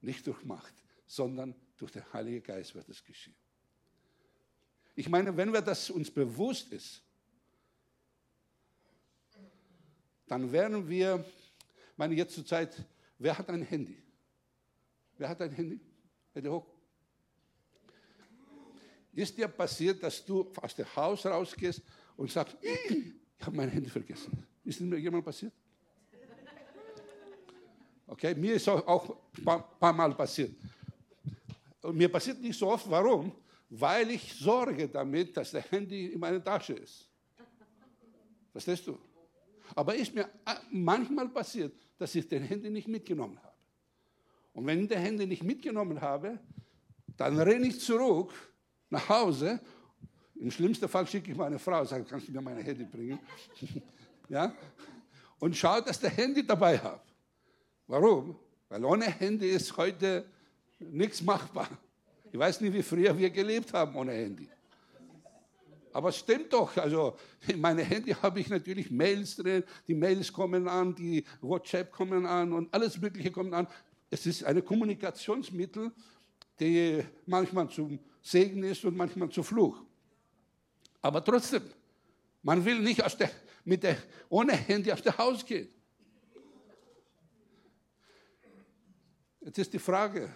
nicht durch Macht, sondern durch den Heiligen Geist wird es geschehen. Ich meine, wenn wir das uns bewusst ist, dann werden wir, ich meine jetzt zur Zeit, wer hat ein Handy? Wer hat ein Handy? Hände hoch. Ist dir passiert, dass du aus dem Haus rausgehst und sagst, ich habe mein Handy vergessen? Ist mir jemand passiert? Okay, mir ist auch ein paar, paar Mal passiert. Und mir passiert nicht so oft. Warum? Weil ich sorge damit, dass der Handy in meiner Tasche ist. Verstehst du? Aber ist mir äh, manchmal passiert, dass ich den Handy nicht mitgenommen habe. Und wenn ich den Handy nicht mitgenommen habe, dann renne ich zurück nach Hause. Im schlimmsten Fall schicke ich meine Frau, sage, kannst du mir mein Handy bringen? ja? Und schaue, dass der Handy dabei habe. Warum? Weil ohne Handy ist heute nichts machbar. Ich weiß nicht, wie früher wir gelebt haben ohne Handy. Aber es stimmt doch. Also in meinem Handy habe ich natürlich Mails drin. Die Mails kommen an, die WhatsApp kommen an und alles Mögliche kommt an. Es ist ein Kommunikationsmittel, die manchmal zum Segen ist und manchmal zum Fluch. Aber trotzdem, man will nicht aus der, mit der, ohne Handy aus dem Haus gehen. Jetzt ist die Frage,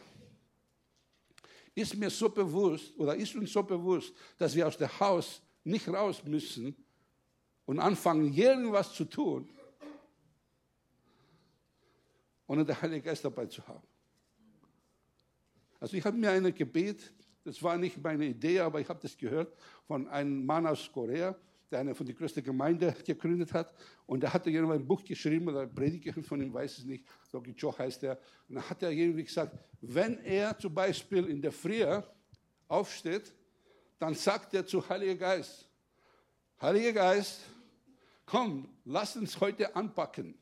ist mir so bewusst oder ist uns so bewusst, dass wir aus dem Haus nicht raus müssen und anfangen, irgendwas zu tun, ohne den Heiligen Geist dabei zu haben. Also ich habe mir ein Gebet, das war nicht meine Idee, aber ich habe das gehört von einem Mann aus Korea, der eine von der größten Gemeinde gegründet hat. Und er hatte irgendwann ein Buch geschrieben, oder Prediger von ihm, weiß es nicht, Dr. Joe heißt er. Und dann hat er irgendwie gesagt, wenn er zum Beispiel in der Früh aufsteht, dann sagt er zu Heiliger Geist, Heiliger Geist, komm, lass uns heute anpacken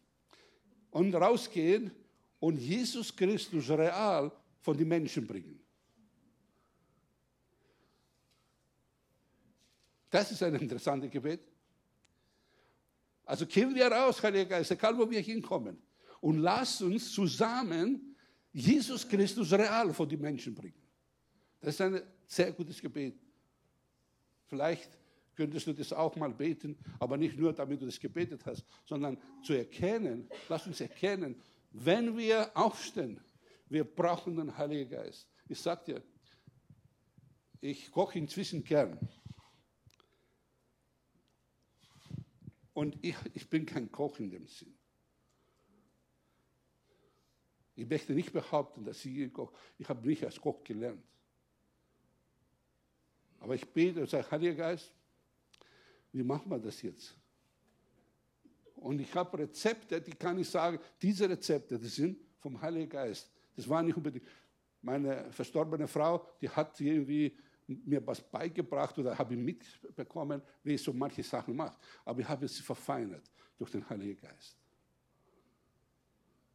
und rausgehen und Jesus Christus real von den Menschen bringen. Das ist ein interessantes Gebet. Also gehen wir raus, Heiliger Geist, egal wo wir hinkommen. Und lass uns zusammen Jesus Christus real vor die Menschen bringen. Das ist ein sehr gutes Gebet. Vielleicht könntest du das auch mal beten, aber nicht nur, damit du das gebetet hast, sondern zu erkennen, lass uns erkennen, wenn wir aufstehen, wir brauchen den Heiligen Geist. Ich sag dir, ich koche inzwischen gern. Und ich, ich bin kein Koch in dem Sinn. Ich möchte nicht behaupten, dass ich Koch, ich habe nicht als Koch gelernt. Aber ich bete und sage, Heiliger Geist, wie machen wir das jetzt? Und ich habe Rezepte, die kann ich sagen, diese Rezepte, die sind vom Heiligen Geist. Das war nicht unbedingt. Meine verstorbene Frau, die hat irgendwie mir was beigebracht oder habe mitbekommen, wie ich so manche Sachen mache. Aber ich habe es verfeinert durch den Heiligen Geist.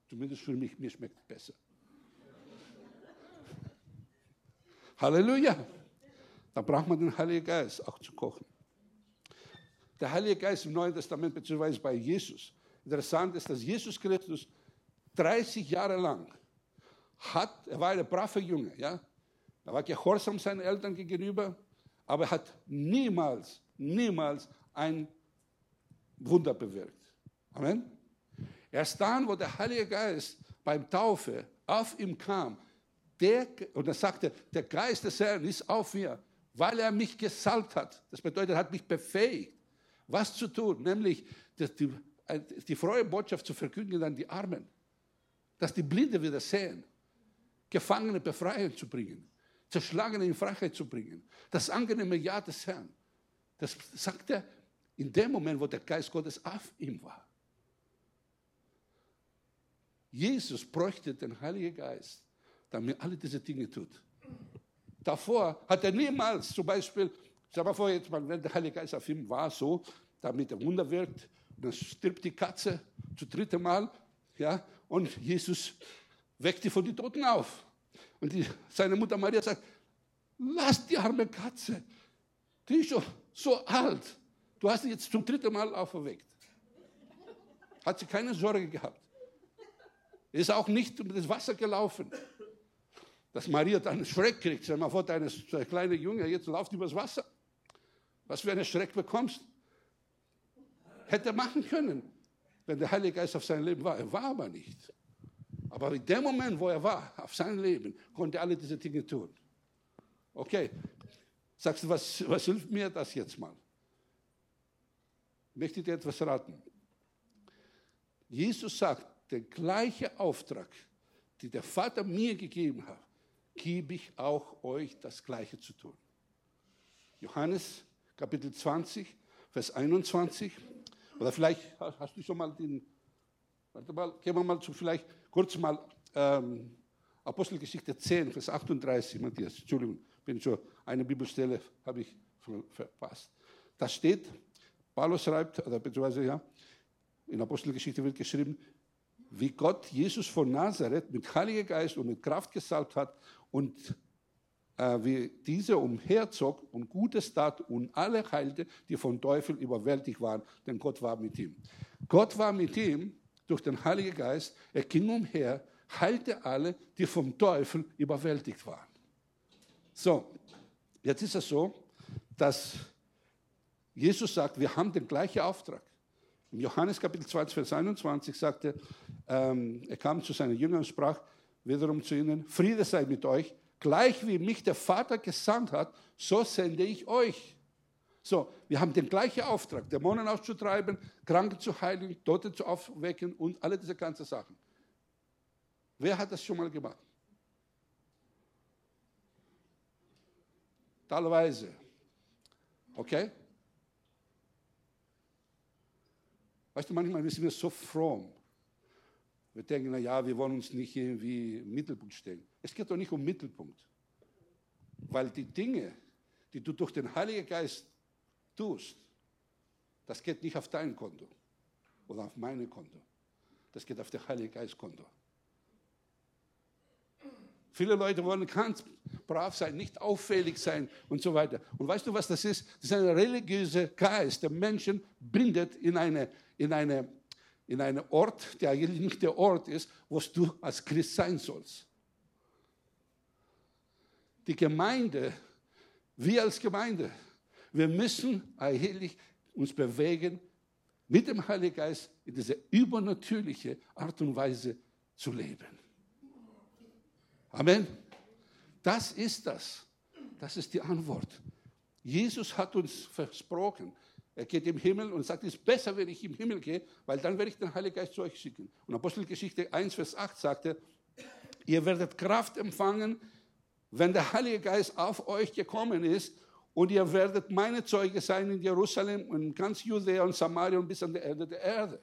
Zumindest für mich, mir schmeckt es besser. Halleluja! Da braucht man den Heiligen Geist auch zu kochen. Der Heilige Geist im Neuen Testament, beziehungsweise bei Jesus. Interessant ist, dass Jesus Christus 30 Jahre lang hat, er war ein braver Junge, ja, er war gehorsam seinen Eltern gegenüber, aber er hat niemals, niemals ein Wunder bewirkt. Amen. Erst dann, wo der Heilige Geist beim Taufe auf ihm kam, der, und er sagte, der Geist des Herrn ist auf mir, weil er mich gesalbt hat. Das bedeutet, er hat mich befähigt, was zu tun, nämlich die, die frohe Botschaft zu verkündigen an die Armen, dass die Blinde wieder sehen, Gefangene befreien zu bringen, Zerschlagene in Freiheit zu bringen, das angenehme Ja des Herrn. Das sagt er in dem Moment, wo der Geist Gottes auf ihm war. Jesus bräuchte den Heiligen Geist, damit alle diese Dinge tut. Davor hat er niemals, zum Beispiel, sag mal vor, jetzt mal, wenn der Heilige Geist auf ihm war, so, damit er Wunder wirkt, dann stirbt die Katze zum dritten Mal, ja, und Jesus weckt die von den Toten auf. Und die, seine Mutter Maria sagt, lass die arme Katze, die ist schon so alt, du hast sie jetzt zum dritten Mal auferweckt. Hat sie keine Sorge gehabt. Ist auch nicht um das Wasser gelaufen. Dass Maria dann Schreck kriegt. Stell mal vor, deine kleine Junge jetzt läuft übers Wasser. Was für einen Schreck bekommst. Hätte machen können, wenn der Heilige Geist auf sein Leben war. Er war aber nicht. Aber in dem Moment, wo er war, auf sein Leben, konnte er alle diese Dinge tun. Okay, sagst du, was, was hilft mir das jetzt mal? Ich möchte dir etwas raten. Jesus sagt, der gleiche Auftrag, den der Vater mir gegeben hat, gebe ich auch euch das Gleiche zu tun. Johannes Kapitel 20, Vers 21. Oder vielleicht hast du schon mal den, warte mal, gehen wir mal zu, vielleicht kurz mal ähm, Apostelgeschichte 10, Vers 38, Matthias, Entschuldigung, bin schon, eine Bibelstelle habe ich verpasst. Da steht, Paulus schreibt, oder beziehungsweise ja, in Apostelgeschichte wird geschrieben, wie Gott Jesus von Nazareth mit Heiliger Geist und mit Kraft gesalbt hat und äh, wie dieser umherzog und Gutes tat und alle heilte, die vom Teufel überwältigt waren, denn Gott war mit ihm. Gott war mit ihm durch den Heiligen Geist, er ging umher, heilte alle, die vom Teufel überwältigt waren. So, jetzt ist es so, dass Jesus sagt, wir haben den gleichen Auftrag. Im Johannes Kapitel 20, Vers 21 sagte, ähm, er kam zu seinen Jüngern und sprach wiederum zu ihnen, Friede sei mit euch, gleich wie mich der Vater gesandt hat, so sende ich euch. So, wir haben den gleichen Auftrag, Dämonen auszutreiben, Kranke zu heilen, Tote zu aufwecken und alle diese ganzen Sachen. Wer hat das schon mal gemacht? Teilweise. Okay? Weißt du, manchmal sind wir so fromm. Wir denken, na ja, wir wollen uns nicht irgendwie im Mittelpunkt stellen. Es geht doch nicht um Mittelpunkt. Weil die Dinge, die du durch den Heiligen Geist tust, das geht nicht auf dein Konto oder auf mein Konto. Das geht auf den Heiligen Geist Konto. Viele Leute wollen ganz brav sein, nicht auffällig sein und so weiter. Und weißt du, was das ist? Das ist ein religiöser Geist, der Menschen bindet in eine, in eine, in einen Ort, der eigentlich nicht der Ort ist, wo du als Christ sein sollst. Die Gemeinde, wir als Gemeinde, wir müssen eigentlich uns bewegen, mit dem Heiligen Geist in diese übernatürliche Art und Weise zu leben. Amen. Das ist das. Das ist die Antwort. Jesus hat uns versprochen, er geht im Himmel und sagt, es ist besser, wenn ich im Himmel gehe, weil dann werde ich den Heiligen Geist zu euch schicken. Und Apostelgeschichte 1, Vers 8 sagte, ihr werdet Kraft empfangen, wenn der Heilige Geist auf euch gekommen ist und ihr werdet meine Zeuge sein in Jerusalem und ganz Judäa und Samaria und bis an die Ende der Erde.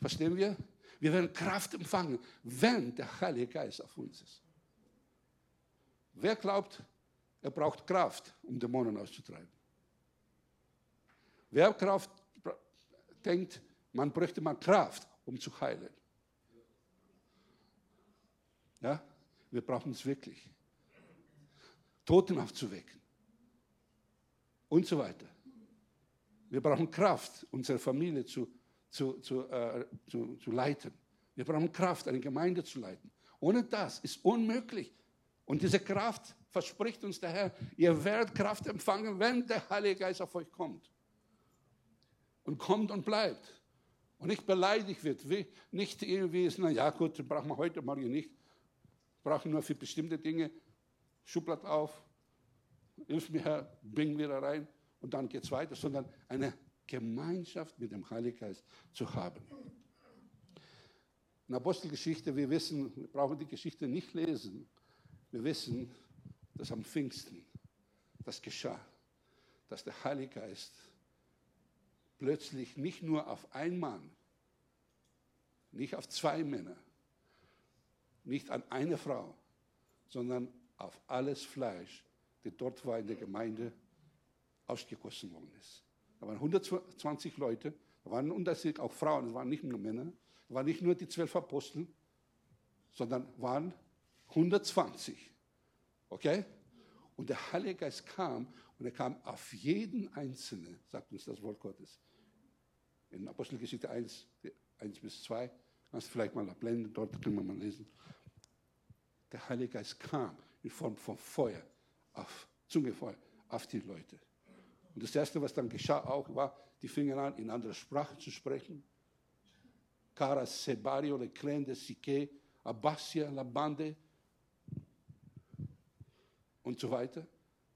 Verstehen wir? Wir werden Kraft empfangen, wenn der Heilige Geist auf uns ist. Wer glaubt, er braucht Kraft, um Dämonen auszutreiben? Wer Kraft denkt, man bräuchte mal Kraft, um zu heilen? Ja, wir brauchen es wirklich. Toten aufzuwecken und so weiter. Wir brauchen Kraft, unsere Familie zu zu, zu, äh, zu, zu leiten. Wir brauchen Kraft, eine Gemeinde zu leiten. Ohne das ist unmöglich. Und diese Kraft verspricht uns der Herr, ihr werdet Kraft empfangen, wenn der Heilige Geist auf euch kommt. Und kommt und bleibt. Und nicht beleidigt wird, wie, nicht irgendwie ist, na ja gut, brauchen wir heute, morgen nicht. Brauchen nur für bestimmte Dinge Schublad auf, hilf mir bring wieder rein und dann geht es weiter, sondern eine Gemeinschaft mit dem Heiligen Geist zu haben. In Apostelgeschichte, wir wissen, wir brauchen die Geschichte nicht lesen. Wir wissen, dass am Pfingsten das geschah, dass der Heilige Geist plötzlich nicht nur auf einen Mann, nicht auf zwei Männer, nicht an eine Frau, sondern auf alles Fleisch, das dort war in der Gemeinde, ausgegossen worden ist. Da waren 120 Leute, da waren unterschiedlich auch Frauen, es waren nicht nur Männer, es waren nicht nur die zwölf Apostel, sondern waren 120. Okay? Und der Heilige Geist kam und er kam auf jeden Einzelnen, sagt uns das Wort Gottes. In Apostelgeschichte 1, 1 bis 2, kannst du vielleicht mal abblenden, dort können wir mal lesen. Der Heilige Geist kam in Form von Feuer, auf Zungefeuer, auf die Leute. Und das Erste, was dann geschah, auch war, die fingen an, in andere Sprachen zu sprechen. Cara, Sebario, Leclende, Sique, Abbasia, Labande und so weiter.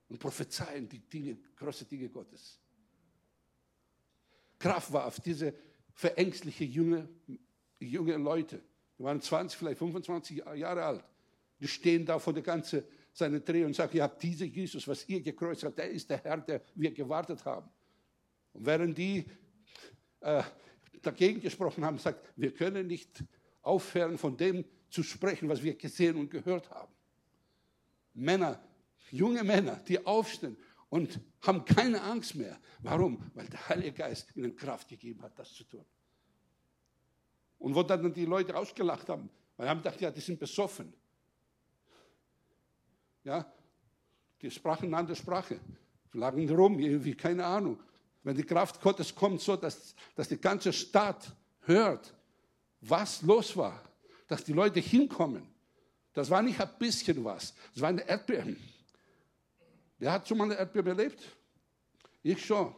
Und prophezeien die Dinge, große Dinge Gottes. Kraft war auf diese verängstliche junge, junge Leute. Die waren 20, vielleicht 25 Jahre alt. Die stehen da vor der ganzen seine Dreh und sagen, ihr habt diese Jesus, was ihr gekreuzt habt, der ist der Herr, der wir gewartet haben. Und während die äh, dagegen gesprochen haben, sagt, wir können nicht aufhören, von dem zu sprechen, was wir gesehen und gehört haben. Männer, junge Männer, die aufstehen und haben keine Angst mehr. Warum? Weil der Heilige Geist ihnen Kraft gegeben hat, das zu tun. Und wo dann die Leute ausgelacht haben, weil haben gedacht, ja, die sind besoffen. Ja, die sprachen eine andere Sprache, lagen rum, irgendwie, keine Ahnung. Wenn die Kraft Gottes kommt, so dass, dass die ganze Stadt hört, was los war, dass die Leute hinkommen. Das war nicht ein bisschen was, das war eine Erdbeben. Wer hat schon mal eine Erdbeben erlebt? Ich schon.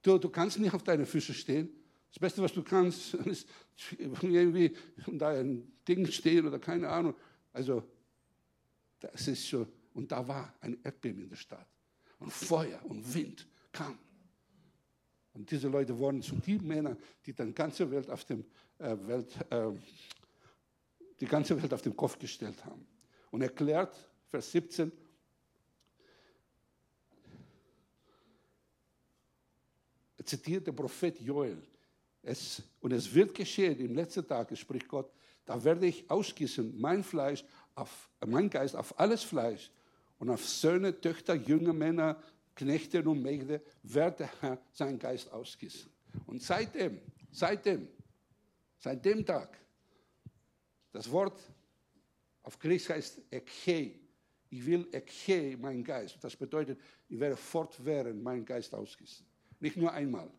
Du, du kannst nicht auf deine Füße stehen. Das Beste, was du kannst, ist irgendwie unter ein Ding stehen oder keine Ahnung. Also das ist so, und da war ein Erdbeben in der Stadt. Und Feuer und Wind kam. Und diese Leute wurden zu den Männern, die die ganze Welt auf dem äh, Welt, äh, die ganze Welt auf den Kopf gestellt haben. Und erklärt, Vers 17, er zitiert der Prophet Joel. Es, und es wird geschehen, im letzten Tag, spricht Gott, da werde ich ausgießen mein Fleisch auf, mein Geist auf alles Fleisch und auf Söhne, Töchter, junge Männer, Knechte und Mägde wird der Herr seinen Geist ausgießen. Und seitdem, seitdem, seit dem Tag, das Wort auf Griechisch heißt Ekhe. Ich will Ekhe, mein Geist. Das bedeutet, ich werde fortwährend meinen Geist ausgießen. Nicht nur einmal.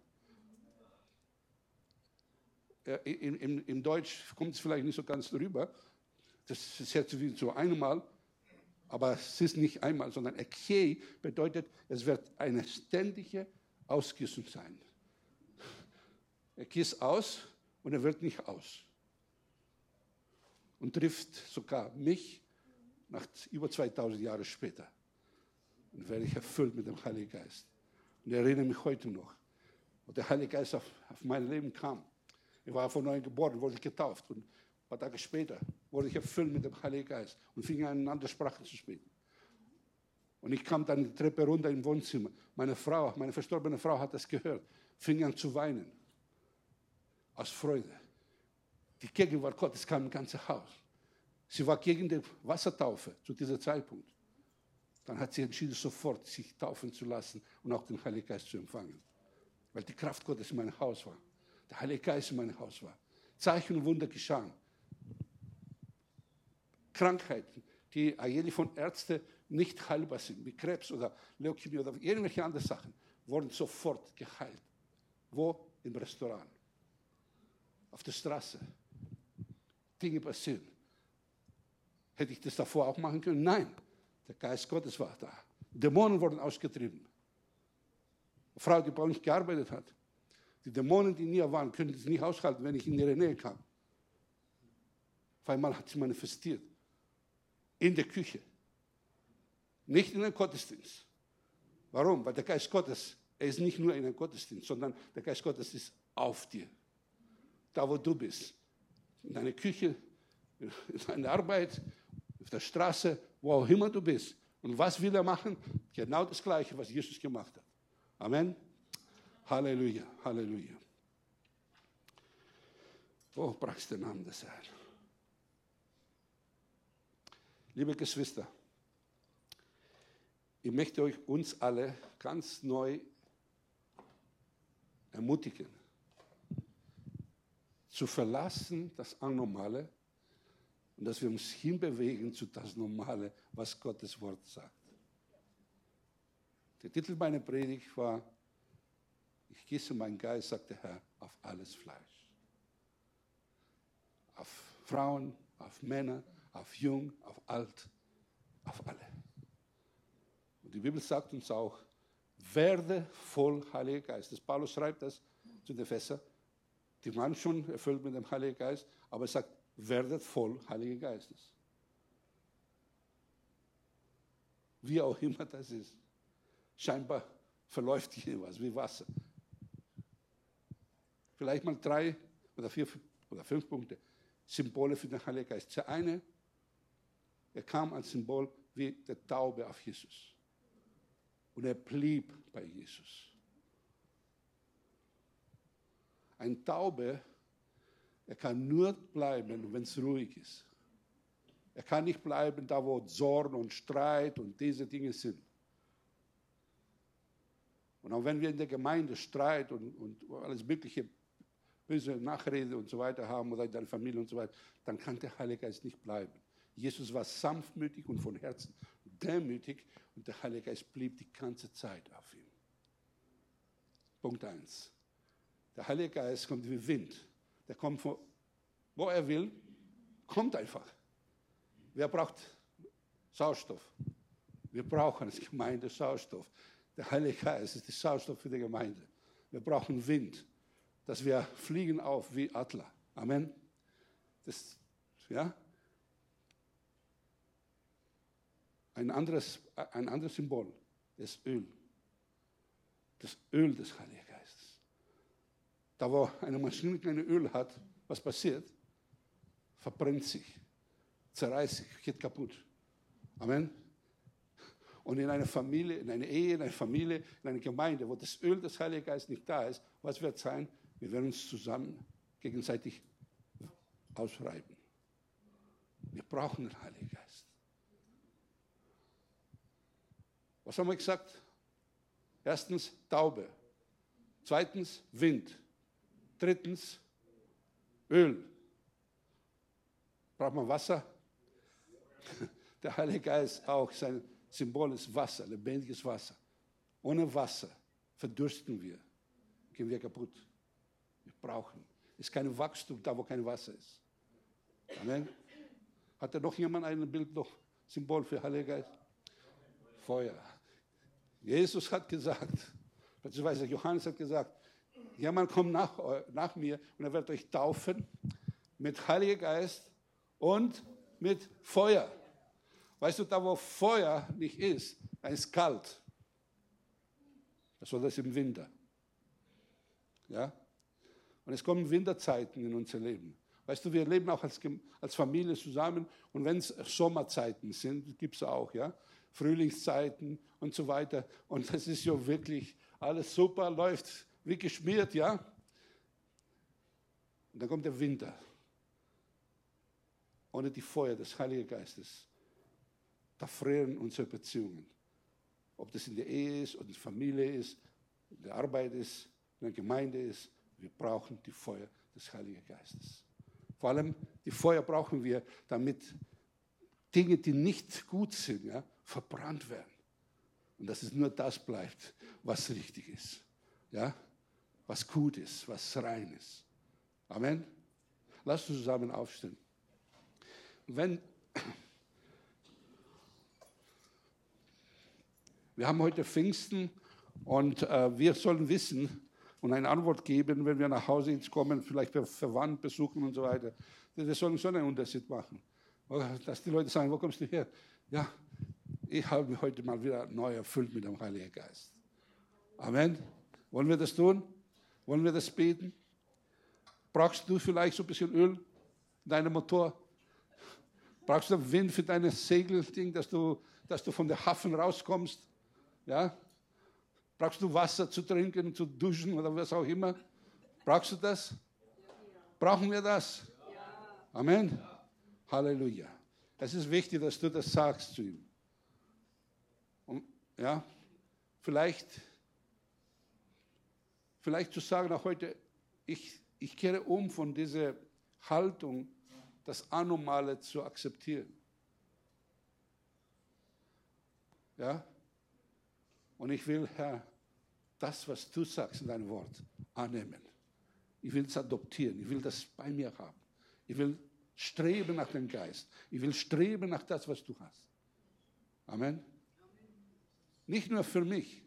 Im, im, Im Deutsch kommt es vielleicht nicht so ganz rüber, das ist jetzt wie so einmal, aber es ist nicht einmal, sondern Ekhe bedeutet, es wird eine ständige Ausgießung sein. Er gießt aus und er wird nicht aus. Und trifft sogar mich nach über 2000 Jahren später. Und werde ich erfüllt mit dem Heiligen Geist. Und ich erinnere mich heute noch, wo der Heilige Geist auf, auf mein Leben kam. Ich war von neuem geboren, wurde getauft. Und paar Tage später wurde ich erfüllt mit dem Heiligen Geist und fing an, in andere Sprachen zu sprechen. Und ich kam dann die Treppe runter im Wohnzimmer. Meine Frau, meine verstorbene Frau hat das gehört, fing an zu weinen. Aus Freude. Die Gegenwart Gottes kam im ganzen Haus. Sie war gegen die Wassertaufe zu diesem Zeitpunkt. Dann hat sie entschieden, sofort sich taufen zu lassen und auch den Heiligen Geist zu empfangen. Weil die Kraft Gottes in meinem Haus war. Der Heilige Geist in meinem Haus war. Zeichen und Wunder geschahen. Krankheiten, die eigentlich von Ärzten nicht heilbar sind, wie Krebs oder Leukämie oder irgendwelche andere Sachen, wurden sofort geheilt. Wo? Im Restaurant. Auf der Straße. Dinge passieren. Hätte ich das davor auch machen können? Nein. Der Geist Gottes war da. Dämonen wurden ausgetrieben. Eine Frau, die bei uns gearbeitet hat, Die Dämonen, die in ihr waren, können es nicht aushalten, wenn ich in ihre Nähe kam. Auf einmal hat sie manifestiert. In der Küche. Nicht in einem Gottesdienst. Warum? Weil der Geist Gottes, er ist nicht nur in einem Gottesdienst, sondern der Geist Gottes ist auf dir. Da, wo du bist. In deiner Küche, in deiner Arbeit, auf der Straße, wo auch immer du bist. Und was will er machen? Genau das Gleiche, was Jesus gemacht hat. Amen. Halleluja, Halleluja. Oh, brauchst den Namen des Herrn. Liebe Geschwister, ich möchte euch uns alle ganz neu ermutigen, zu verlassen das Anormale und dass wir uns hinbewegen zu das Normale, was Gottes Wort sagt. Der Titel meiner Predigt war, ich gieße meinen Geist, sagt der Herr, auf alles Fleisch. Auf Frauen, auf Männer, auf Jung, auf Alt, auf alle. Und die Bibel sagt uns auch, werde voll Heiliger Geist. Das Paulus schreibt das zu den Fässern. Die waren schon erfüllt mit dem Heiligen Geist, aber er sagt, werdet voll Heiligen Geistes. Wie auch immer das ist. Scheinbar verläuft hier was wie Wasser. Vielleicht mal drei oder vier oder fünf Punkte. Symbole für den Heiligen Geist. Der eine, er kam als Symbol wie der Taube auf Jesus. Und er blieb bei Jesus. Ein Taube, er kann nur bleiben, wenn es ruhig ist. Er kann nicht bleiben da, wo Zorn und Streit und diese Dinge sind. Und auch wenn wir in der Gemeinde Streit und, und alles mögliche böse Nachrede und so weiter haben oder in deiner Familie und so weiter, dann kann der Heilige Geist nicht bleiben. Jesus war sanftmütig und von Herzen demütig und der Heilige Geist blieb die ganze Zeit auf ihm. Punkt 1. Der Heilige Geist kommt wie Wind. Der kommt, von, wo er will, kommt einfach. Wer braucht Sauerstoff? Wir brauchen als Gemeinde Sauerstoff. Der Heilige Geist ist der Sauerstoff für die Gemeinde. Wir brauchen Wind, dass wir fliegen auf wie Adler. Amen. Das, ja? Ein anderes, ein anderes Symbol, das Öl. Das Öl des Heiligen Geistes. Da, wo eine Maschine kein Öl hat, was passiert? Verbrennt sich, zerreißt sich, geht kaputt. Amen. Und in einer Familie, in einer Ehe, in einer Familie, in einer Gemeinde, wo das Öl des Heiligen Geistes nicht da ist, was wird sein? Wir werden uns zusammen gegenseitig ausreiben. Wir brauchen den Heiligen Geist. Was haben wir gesagt? Erstens Taube. Zweitens Wind. Drittens Öl. Braucht man Wasser? Der Heilige Geist auch, sein Symbol ist Wasser, lebendiges Wasser. Ohne Wasser verdursten wir, gehen wir kaputt. Wir brauchen. Es ist kein Wachstum da, wo kein Wasser ist. Amen. Hat da noch jemand ein Bild, noch Symbol für Heilige Geist? Feuer. Jesus hat gesagt, beziehungsweise Johannes hat gesagt, jemand kommt nach, nach mir und er wird euch taufen mit Heiliger Geist und mit Feuer. Weißt du, da wo Feuer nicht ist, da ist kalt. Das soll das im Winter. Ja? Und es kommen Winterzeiten in unser Leben. Weißt du, wir leben auch als, als Familie zusammen und wenn es Sommerzeiten sind, gibt es auch, ja, Frühlingszeiten und so weiter. Und das ist ja wirklich alles super, läuft wie geschmiert, ja. Und dann kommt der Winter. Ohne die Feuer des Heiligen Geistes, da frieren unsere Beziehungen. Ob das in der Ehe ist, oder in der Familie ist, in der Arbeit ist, in der Gemeinde ist, wir brauchen die Feuer des Heiligen Geistes. Vor allem die Feuer brauchen wir, damit Dinge, die nicht gut sind, ja, verbrannt werden. Und dass es nur das bleibt, was richtig ist. Ja? Was gut ist, was rein ist. Amen. Lass uns zusammen aufstehen. Wenn wir haben heute Pfingsten und äh, wir sollen wissen, und eine Antwort geben, wenn wir nach Hause kommen, vielleicht Verwandt besuchen und so weiter. Wir sollen so einen Unterschied machen. Dass die Leute sagen, wo kommst du her? Ja, ich habe mich heute mal wieder neu erfüllt mit dem Heiligen Geist. Amen. Wollen wir das tun? Wollen wir das beten? Brauchst du vielleicht so ein bisschen Öl in deinem Motor? Brauchst du Wind für dein Segelding, dass du, dass du von der Hafen rauskommst? Ja? Brauchst du Wasser zu trinken, zu duschen oder was auch immer? Brauchst du das? Brauchen wir das? Amen. Halleluja. Es ist wichtig, dass du das sagst zu ihm. Und, ja, vielleicht, vielleicht zu sagen auch heute, ich, ich kehre um von dieser Haltung, das Anormale zu akzeptieren. Ja? Und ich will, Herr, das, was du sagst in deinem Wort, annehmen. Ich will es adoptieren. Ich will das bei mir haben. Ich will streben nach dem Geist. Ich will streben nach das, was du hast. Amen. Nicht nur für mich.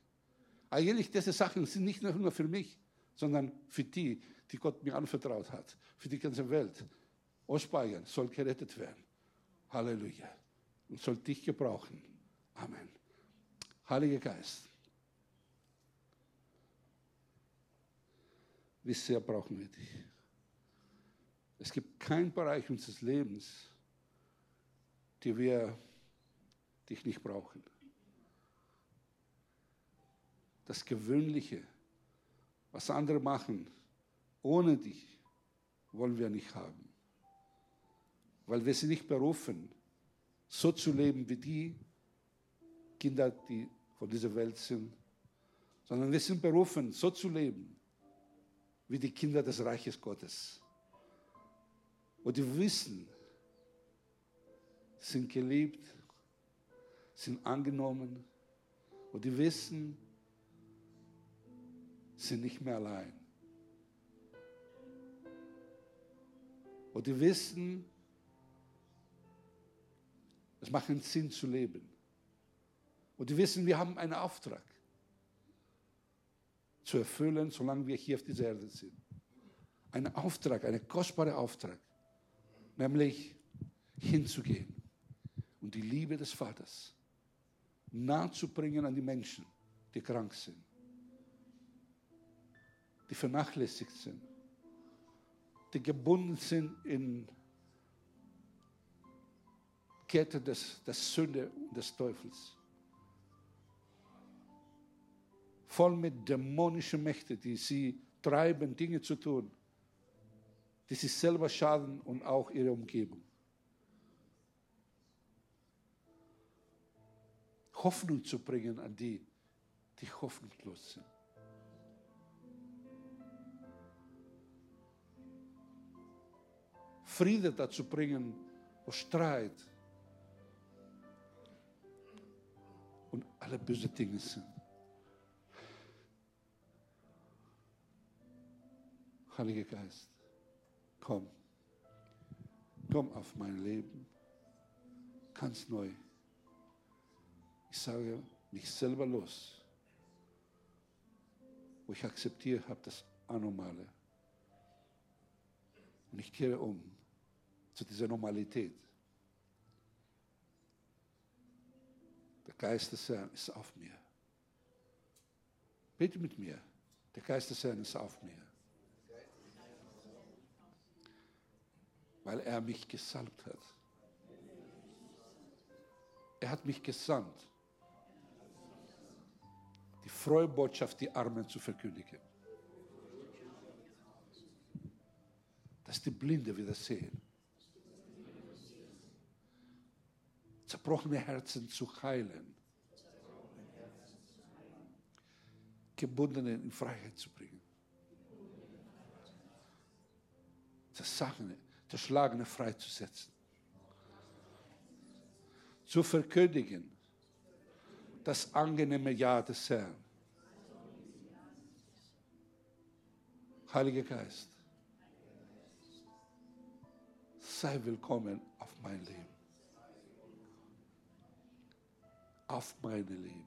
Eigentlich diese Sachen sind nicht nur für mich, sondern für die, die Gott mir anvertraut hat. Für die ganze Welt. Ostbayern soll gerettet werden. Halleluja. Und soll dich gebrauchen. Amen. Heiliger Geist. Wie sehr brauchen wir dich? Es gibt keinen Bereich unseres Lebens, die wir dich nicht brauchen. Das Gewöhnliche, was andere machen, ohne dich, wollen wir nicht haben weil wir sind nicht berufen, so zu leben wie die Kinder, die von dieser Welt sind, sondern wir sind berufen, so zu leben wie die Kinder des Reiches Gottes. Und die wissen, sind geliebt, sind angenommen und die wissen, sind nicht mehr allein. Und die wissen, es macht einen Sinn zu leben. Und wir wissen, wir haben einen Auftrag zu erfüllen, solange wir hier auf dieser Erde sind. Ein Auftrag, ein kostbarer Auftrag, nämlich hinzugehen und die Liebe des Vaters nahezubringen an die Menschen, die krank sind, die vernachlässigt sind, die gebunden sind in Kette des, der Sünde und des Teufels. Voll mit dämonischen Mächten, die sie treiben, Dinge zu tun, die sich selber schaden und auch ihre Umgebung. Hoffnung zu bringen an die, die hoffnungslos sind. Friede dazu bringen, wo Streit, und alle böse Dinge sind. Heiliger Geist, komm. Komm auf mein Leben. Ganz neu. Ich sage mich selber los. Wo ich akzeptiere habe das Anormale. Und ich kehre um zu dieser Normalität. Der Geist des Herrn ist auf mir. Bitte mit mir. Der Geist des Herrn ist auf mir. Weil er mich gesalbt hat. Er hat mich gesandt, die frohe Botschaft, die Armen zu verkündigen. Dass die Blinde wieder sehen zerbrochene Herzen zu heilen, Gebundene in Freiheit zu bringen, Zersagene, Zerschlagene freizusetzen, zu verkündigen, das angenehme Ja des Herrn. Heiliger Geist, sei willkommen auf mein Leben. auf mein Leben.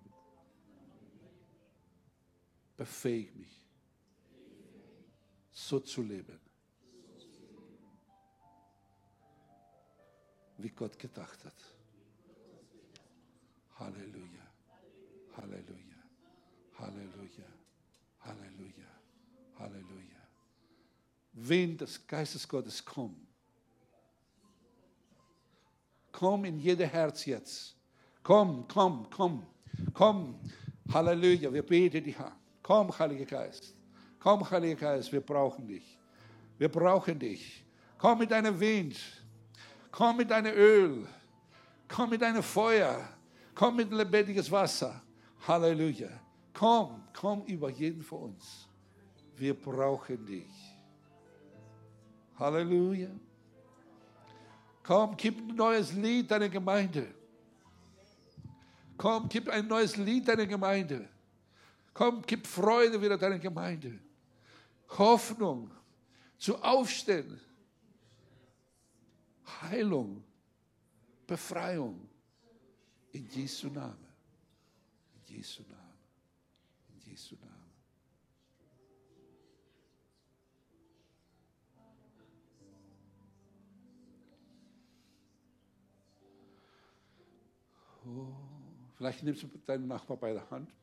Befähig mich. so zu leben, wie Gott gedacht hat. Halleluja, Halleluja, Halleluja, Halleluja, Halleluja. Wenn das Geistes Gottes kommt, komm in jeder Herz jetzt. Komm, komm, komm, komm. Halleluja, wir beten dich an. Komm, Heiliger Geist. Komm, Heiliger Geist, wir brauchen dich. Wir brauchen dich. Komm mit deinem Wind. Komm mit deinem Öl. Komm mit deinem Feuer. Komm mit lebendiges Wasser. Halleluja. Komm, komm über jeden von uns. Wir brauchen dich. Halleluja. Komm, gib ein neues Lied deiner Gemeinde. Komm, gib ein neues Lied deiner Gemeinde. Komm, gib Freude wieder deiner Gemeinde. Hoffnung zu Aufstehen. Heilung, Befreiung in Jesu Namen. In Jesu Namen. In Jesu Namen. Oh, vielleicht nimmst du deinen Nachbar bei der Hand.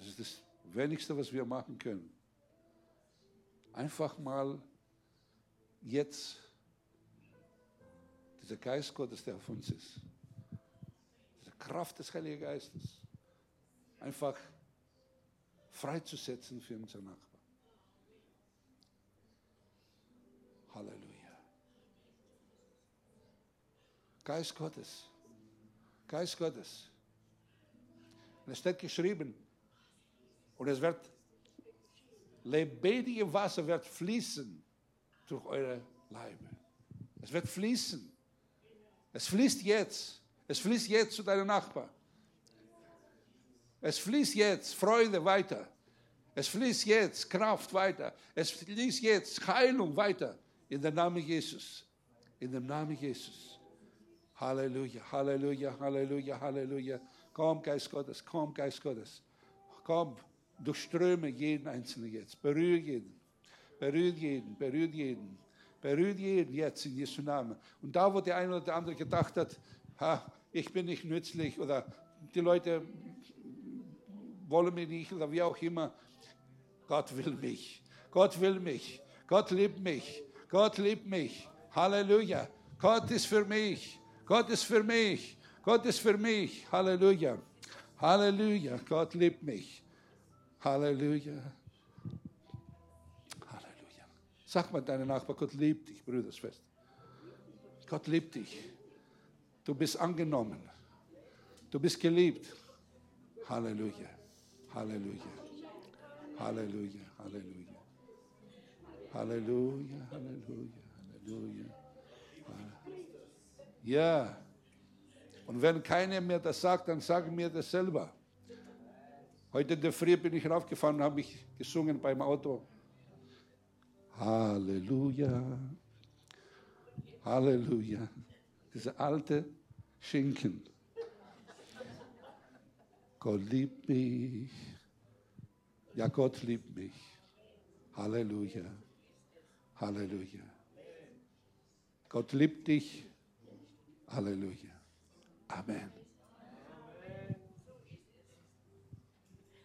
Das ist das Wenigste, was wir machen können. Einfach mal jetzt dieser Geist Gottes, der auf uns ist, diese Kraft des Heiligen Geistes, einfach freizusetzen für unseren Nachbarn. Halleluja. Geist Gottes. Geist Gottes. Und es steht geschrieben, und es wird lebendige Wasser wird fließen durch eure Leibe. Es wird fließen. Es fließt jetzt. Es fließt jetzt zu deinem Nachbarn. Es fließt jetzt Freude weiter. Es fließt jetzt Kraft weiter. Es fließt jetzt Heilung weiter. In dem Namen Jesus. In dem Namen Jesus. Halleluja, Halleluja, Halleluja, Halleluja. Komm, Geist Gottes, komm, Geist Gottes. Komm, durchströme jeden Einzelnen jetzt. Berühre jeden. Berühre jeden, berühre jeden. Berühre jeden jetzt in Jesu Namen. Und da, wo der eine oder der andere gedacht hat, ha, ich bin nicht nützlich oder die Leute wollen mich nicht oder wie auch immer, Gott will mich. Gott will mich. Gott liebt mich. Gott liebt mich. Halleluja. Gott ist für mich. Gott ist für mich. Gott ist für mich. Halleluja. Halleluja. Gott liebt mich. Halleluja. Halleluja. Sag mal deinem Nachbar, Gott liebt dich, Brüdersfest. Gott liebt dich. Du bist angenommen. Du bist geliebt. Halleluja. Halleluja. Halleluja. Halleluja. Halleluja. Halleluja. Halleluja. Ja. Und wenn keiner mir das sagt, dann sagen mir das selber. Heute in der Früh bin ich raufgefahren und habe ich gesungen beim Auto. Halleluja. Halleluja. Diese alte Schinken. Gott liebt mich. Ja, Gott liebt mich. Halleluja. Halleluja. Gott liebt dich. Halleluja. Amen.